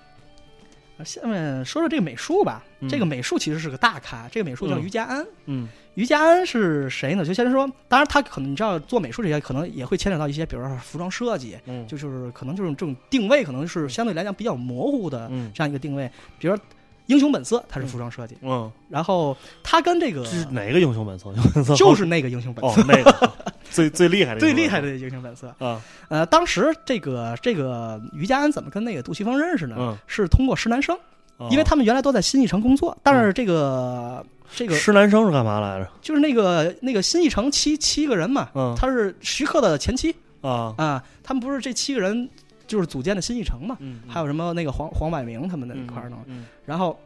下面说说这个美术吧，嗯这个美术其实是个大咖，这个美术叫嗯于家安。嗯于家安是谁呢？就先说，当然他可能你知道做美术这些，可能也会牵扯到一些，比如说服装设计，嗯，就就是可能就是这种定位，可能是相对来讲比较模糊的嗯这样一个定位。比如说《英雄本色》，他是服装设计，嗯，然后他跟这个是哪个英雄本色？英雄本色？就是那个《英雄本哦色》，那个。最最厉害的最厉害的《英雄本色》。啊，呃，当时这个这个于家安怎么跟那个杜琪峰认识呢？嗯，是通过施南生，哦。因为他们原来都在新艺城工作，但是这个。这个施南生是干嘛来着？就是那个那个新艺城七七个人嘛，嗯。他是徐克的前妻。啊，啊，他们不是这七个人就是组建的新艺城嘛，嗯，还有什么那个黄黄百鸣他们那嗯一块儿呢，嗯然后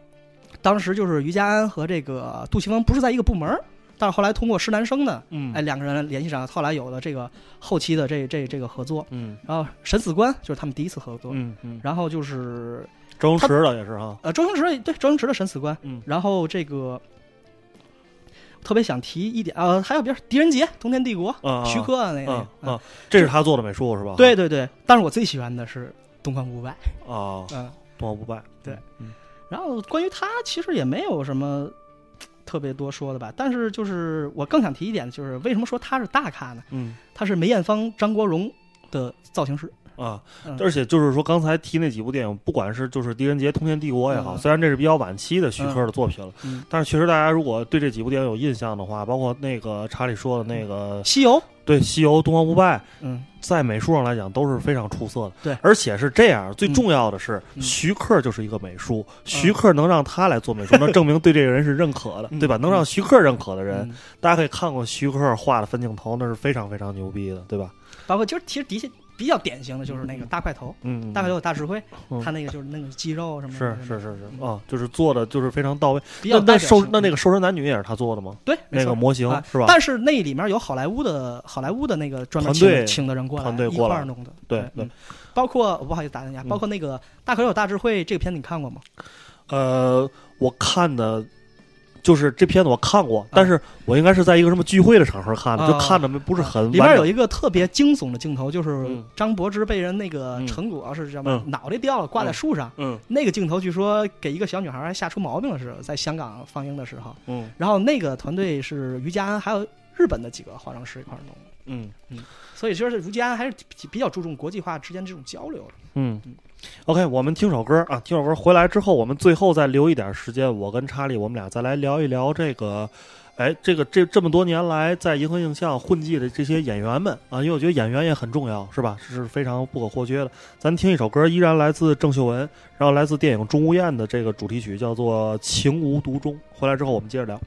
当时就是于家安和这个杜琪峰不是在一个部门儿，但是后来通过施南生呢，嗯，哎，两个人联系上，后来有了这个后期的这这这个合作，嗯。然后审死官就是他们第一次合作，嗯嗯，然后就是周星驰的也是哈，呃周星驰对周星驰的审死官，嗯。然后这个。特别想提一点，呃，还有别人狄仁杰、通天帝国、啊，徐克啊那个，这是他做的美术是吧？对对对。但是我最喜欢的是东方不败，啊，嗯。东方不败，对嗯，然后关于他，其实也没有什么特别多说的吧。但是就是我更想提一点，就是为什么说他是大咖呢？嗯他是梅艳芳、张国荣的造型师。啊嗯，而且就是说，刚才提那几部电影，不管是就是《狄仁杰》《通天帝国》也好，嗯。虽然这是比较晚期的徐克的作品了，嗯，但是确实大家如果对这几部电影有印象的话，包括那个查理说的那个西游，对《西游》《东方不败》，嗯，在美术上来讲都是非常出色的。对。而且是这样，最重要的是，嗯。徐克就是一个美术，徐克能让他来做美术，那证明对这个人是认可的，嗯对吧？能让徐克认可的人，嗯。大家可以看过徐克画的分镜头，那是非常非常牛逼的，对吧？包括就是其实的确比较典型的就是那个大块头，嗯，大块头有大智慧，嗯。他那个就是那个肌肉什么是的，是是是。嗯啊，就是做的就是非常到位。比较那那瘦那那个瘦身男女也是他做的吗？对那个模型啊是吧？但是那里面有好莱坞的好莱坞的那个专门请请的人过来一团队过弄的，对对嗯。包括不好意思打断一下，嗯。包括那个《大块头有大智慧》这个片子你看过吗？呃，我看的。就是这片子我看过，但是我应该是在一个什么聚会的场合看的，啊就看的不是很。里面有一个特别惊悚的镜头，就是嗯张柏芝被人那个嗯成果是什么嗯脑袋掉了，挂在树上。嗯那个镜头据说给一个小女孩还吓出毛病了似的，在香港放映的时候。嗯然后那个团队是于家安还有日本的几个化妆师一块弄的，嗯嗯所以说是于家安还是比比较注重国际化之间这种交流的。嗯。OK，我们听首歌啊，听首歌回来之后，我们最后再留一点时间，我跟查理我们俩再来聊一聊这个。哎，这个这这么多年来在银河映像混迹的这些演员们啊，因为我觉得演员也很重要，是吧？是非常不可或缺的。咱听一首歌，依然来自郑秀文，然后来自电影《钟无艳》的这个主题曲，叫做《情无独钟》。回来之后我们接着聊。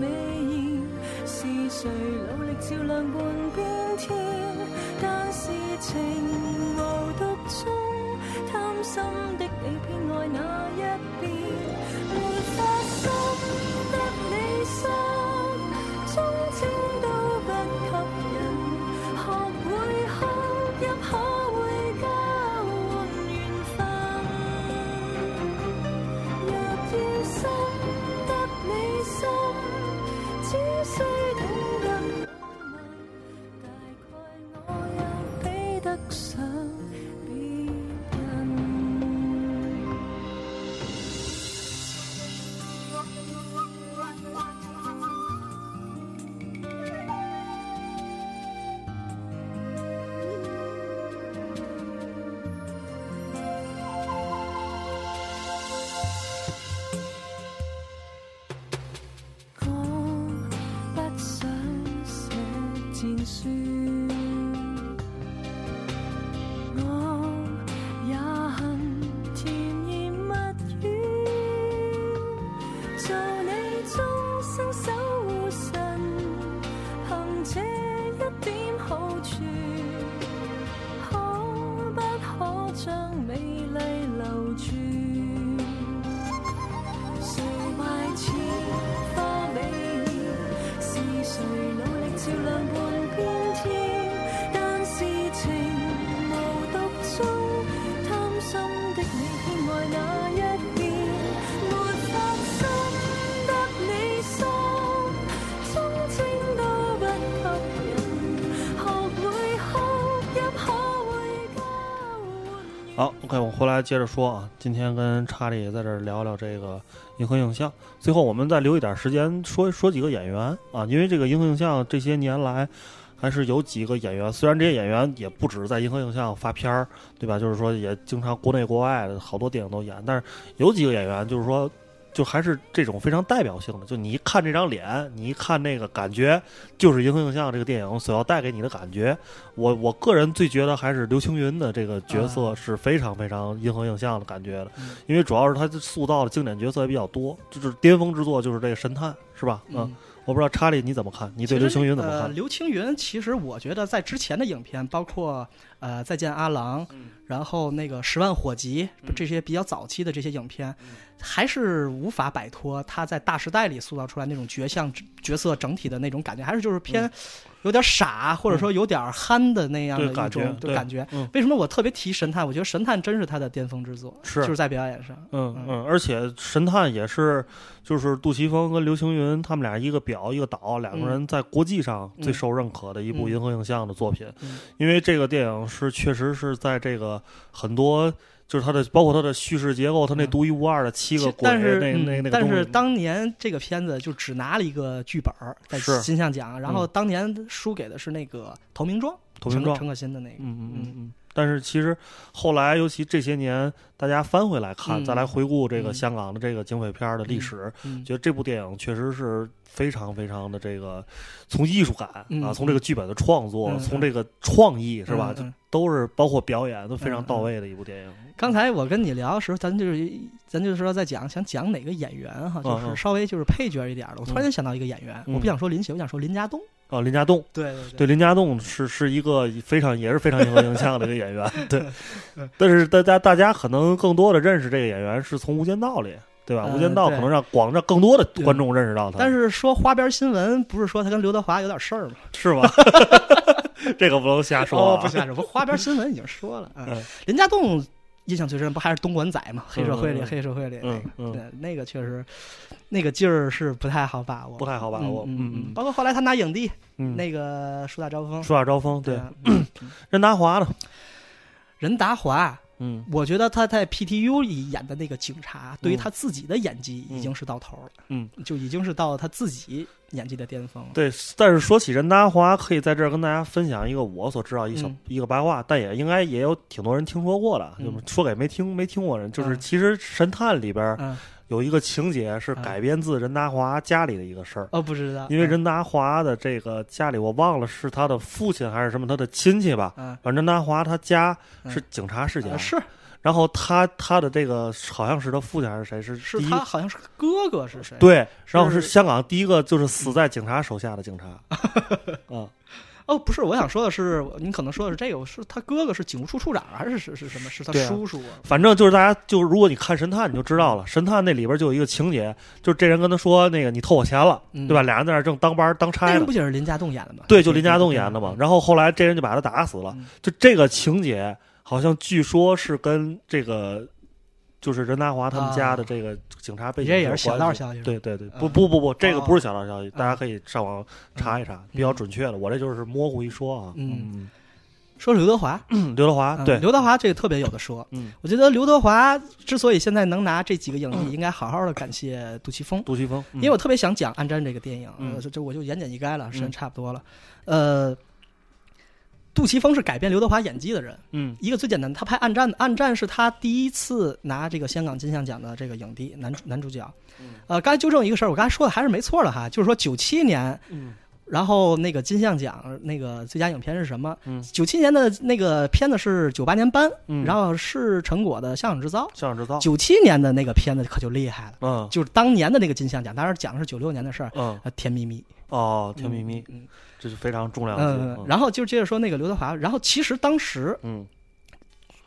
美意，是谁努力照亮半边天？但是情无独钟，贪心的你偏爱那一边。，OK，我回来接着说啊。今天跟查理在这儿聊聊这个银河映像，最后我们再留一点时间说说几个演员啊，因为这个银河映像这些年来还是有几个演员，虽然这些演员也不止在银河映像发片儿，对吧？就是说也经常国内国外的好多电影都演，但是有几个演员就是说。就还是这种非常代表性的，就你一看这张脸，你一看那个感觉，就是《银河映像》这个电影所要带给你的感觉。我我个人最觉得还是刘青云的这个角色是非常非常《银河映像》的感觉的，因为主要是他塑造的经典角色也比较多，就是巅峰之作就是这个神探，是吧？嗯。我不知道查理你怎么看？你对刘青云怎么看？刘青云其实我觉得在之前的影片，包括呃《再见阿郎》，然后那个《十万火急》这些比较早期的这些影片，还是无法摆脱他在大时代里塑造出来那种角像角色整体的那种感觉，还是就是偏。有点傻，或者说有点憨的那样的一种感觉。为什么我特别提神探？我觉得神探真是他的巅峰之作，是就是在表演上。嗯嗯，而且神探也是，就是杜琪峰跟刘青云他们俩一个表一个导，两个人在国际上最受认可的一部银河映像的作品。因为这个电影是确实是在这个很多。就是它的，包括它的叙事结构，它那独一无二的七个鬼，那那那个。但是当年这个片子就只拿了一个剧本在金像奖，然后当年输给的是那个《投名状》，投名状陈可辛的那个。嗯嗯嗯嗯。但是其实后来，尤其这些年，大家翻回来看，再来回顾这个香港的这个警匪片的历史，觉得这部电影确实是非常非常的这个，从艺术感啊，从这个剧本的创作，从这个创意是吧，都是包括表演都非常到位的一部电影。刚才我跟你聊的时候，咱就是咱就是说在讲想讲哪个演员哈，就是稍微就是配角一点的。我突然间想到一个演员，我不想说林雪，我想说林家栋。哦，林家栋，对对对，林家栋是是一个非常也是非常有影响的一个演员，对。但是大家大家可能更多的认识这个演员是从《无间道》里，对吧？《无间道》可能让广让更多的观众认识到他。但是说花边新闻，不是说他跟刘德华有点事儿吗？是吗？这个不能瞎说，不瞎说。花边新闻已经说了，嗯，林家栋。印象最深不还是东莞仔嘛？黑社会里，黑社会里那个，对，那个确实，那个劲儿是不太好把握，不太好把握。嗯嗯，包括后来他拿影帝，那个树大招风，树大招风，对。任达华呢？任达华。嗯，我觉得他在 PTU 里演的那个警察，对于他自己的演技已经是到头了。嗯，就已经是到了他自己演技的巅峰了。对，但是说起任达华，可以在这儿跟大家分享一个我所知道一小一个八卦，但也应该也有挺多人听说过的，就是说给没听没听过人，就是其实《神探》里边。有一个情节是改编自任达华家里的一个事儿。哦，不知道，因为任达华的这个家里我忘了是他的父亲还是什么他的亲戚吧，反正任达华他家是警察世家，是，然后他他的这个好像是他父亲还是谁是是他好像是哥哥是谁？对，然后是。香港第一个就是死在警察手下的警察，啊。哦，不是，我想说的是，你可能说的是这个，是他哥哥是警务处处长，还是是是什么？是他叔叔？反正就是大家，就如果你看《神探》，你就知道了，《神探》那里边就有一个情节，就是这人跟他说：“那个你偷我钱了，对吧？”俩人在那正当班当差呢。不就是林家栋演的吗？对，就林家栋演的嘛。然后后来这人就把他打死了。就这个情节，好像据说是跟这个。就是任达华他们家的这个警察背景，这也是小道消息。对对对，不不不不，这个不是小道消息，大家可以上网查一查，比较准确的。我这就是模糊一说啊。嗯，说刘德华，刘德华，对刘德华这个特别有的说。嗯，我觉得刘德华之所以现在能拿这几个影帝，应该好好的感谢杜琪峰。杜琪峰，因为我特别想讲《暗战》这个电影，这这我就言简意赅了，时间差不多了。呃。杜琪峰是改变刘德华演技的人。嗯，一个最简单的，他拍《暗战》，《暗战》是他第一次拿这个香港金像奖的这个影帝男男主角。呃，刚才纠正一个事儿，我刚才说的还是没错的哈，就是说九七年，嗯，然后那个金像奖那个最佳影片是什么？嗯，九七年的那个片子是九八年颁，嗯，然后是成果的《香港制造》。香港制造。九七年的那个片子可就厉害了，嗯，就是当年的那个金像奖，当然讲的是九六年的事儿，嗯，甜蜜蜜。哦，甜蜜蜜，嗯。这是非常重要的。嗯，然后就接着说那个刘德华。然后其实当时，嗯，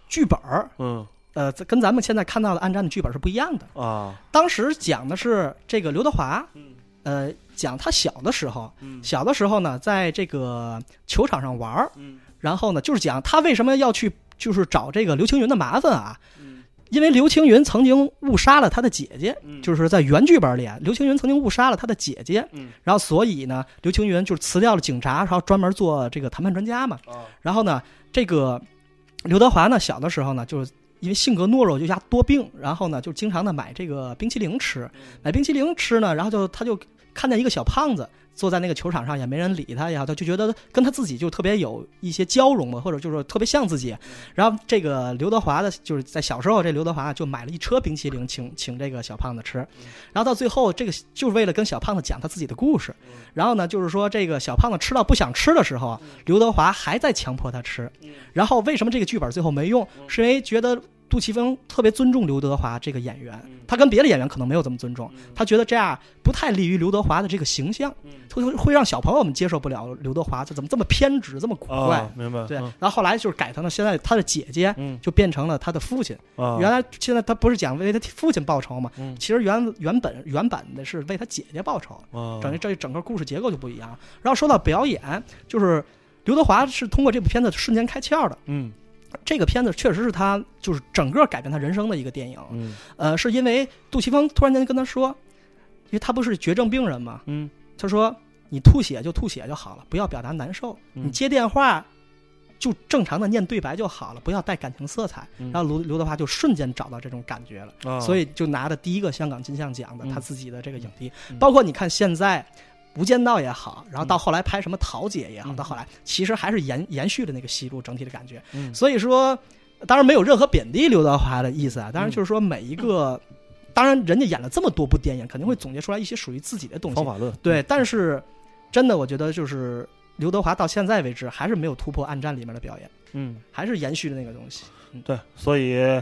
剧本儿，嗯，呃，跟咱们现在看到的《暗战》的剧本是不一样的啊。当时讲的是这个刘德华，嗯，呃，讲他小的时候，嗯，小的时候呢，在这个球场上玩儿，嗯，然后呢，就是讲他为什么要去，就是找这个刘青云的麻烦啊。因为刘青云曾经误杀了他的姐姐，就是在原剧本里，刘青云曾经误杀了他的姐姐，然后所以呢，刘青云就辞掉了警察，然后专门做这个谈判专家嘛。然后呢，这个刘德华呢，小的时候呢，就是因为性格懦弱，就家多病，然后呢，就经常的买这个冰淇淋吃，买冰淇淋吃呢，然后就他就看见一个小胖子。坐在那个球场上也没人理他呀，他就觉得跟他自己就特别有一些交融嘛，或者就是特别像自己。然后这个刘德华的，就是在小时候，这刘德华就买了一车冰淇淋，请请这个小胖子吃。然后到最后，这个就是为了跟小胖子讲他自己的故事。然后呢，就是说这个小胖子吃到不想吃的时候，刘德华还在强迫他吃。然后为什么这个剧本最后没用？是因为觉得。杜琪峰特别尊重刘德华这个演员，他跟别的演员可能没有这么尊重，他觉得这样不太利于刘德华的这个形象，会会让小朋友们接受不了刘德华这怎么这么偏执，这么古怪。明白。对，然后后来就是改成了现在他的姐姐，就变成了他的父亲。原来现在他不是讲为他父亲报仇嘛？其实原原本原版的是为他姐姐报仇。整于这整个故事结构就不一样。然后说到表演，就是刘德华是通过这部片子瞬间开窍的。嗯。这个片子确实是他就是整个改变他人生的一个电影，呃，是因为杜琪峰突然间跟他说，因为他不是绝症病人嘛，嗯，他说你吐血就吐血就好了，不要表达难受，你接电话就正常的念对白就好了，不要带感情色彩。然后刘刘德华就瞬间找到这种感觉了，所以就拿的第一个香港金像奖的他自己的这个影帝，包括你看现在。无间道也好，然后到后来拍什么桃姐也好，到后来其实还是延延续的那个戏路，整体的感觉。所以说，当然没有任何贬低刘德华的意思啊。当然就是说，每一个，当然人家演了这么多部电影，肯定会总结出来一些属于自己的东西。方法论对，但是真的，我觉得就是刘德华到现在为止还是没有突破《暗战》里面的表演，嗯，还是延续的那个东西。对，所以。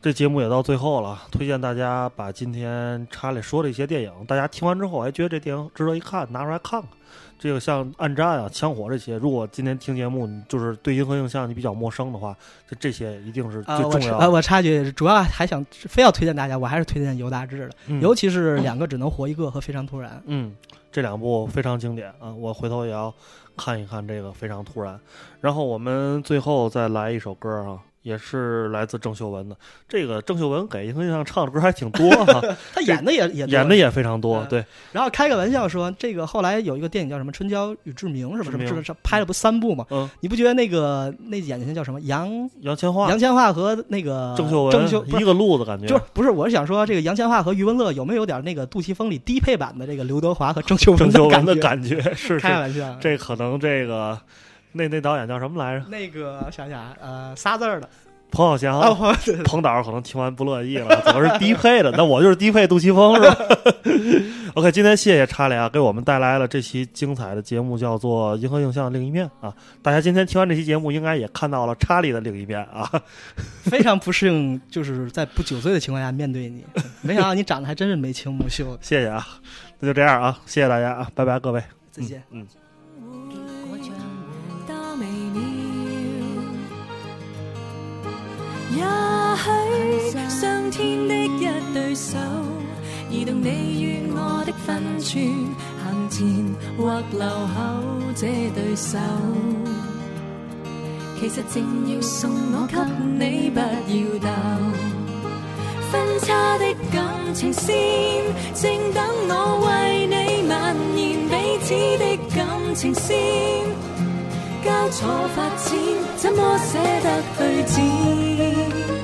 这节目也到最后了，推荐大家把今天查理说的一些电影，大家听完之后还觉得这电影值得一看，拿出来看看。这个像《暗战》啊、《枪火》这些，如果今天听节目你就是对银河映像你比较陌生的话，这这些一定是最重要。的。我插句，主要还想非要推荐大家，我还是推荐尤大志的，尤其是两个只能活一个和非常突然。嗯，这两部非常经典啊，我回头也要看一看这个非常突然。然后我们最后再来一首歌啊。也是来自郑秀文的，这个郑秀文给银河印象唱的歌还挺多哈，他演的也也演的也非常多，对。然后开个玩笑说，这个后来有一个电影叫什么《春娇与志明》是不是？是拍了不三部嘛？嗯，你不觉得那个那演员叫什么杨杨千嬅？杨千嬅和那个郑秀文郑秀一个路子感觉，就是不是？我是想说，这个杨千嬅和余文乐有没有点那个杜琪峰里低配版的这个刘德华和郑秀文的感觉？是开玩笑，这可能这个。那那导演叫什么来着？那个想想呃，仨字儿的彭小祥。彭导可能听完不乐意了，怎么是低配的？那我就是低配杜琪峰是吧？OK，今天谢谢查理啊，给我们带来了这期精彩的节目，叫做《银河映像另一面》啊。大家今天听完这期节目，应该也看到了查理的另一面啊。非常不适应，就是在不酒醉的情况下面对你，没想到你长得还真是眉清目秀。谢谢啊，那就这样啊，谢谢大家啊，拜拜各位，再见，嗯。也许上天的一对手，移动你与我的分寸，行前或留后这对手，其实正要送我给你，不要斗。分叉的感情线，正等我为你蔓延彼此的感情线。交错发展，怎么舍得去剪？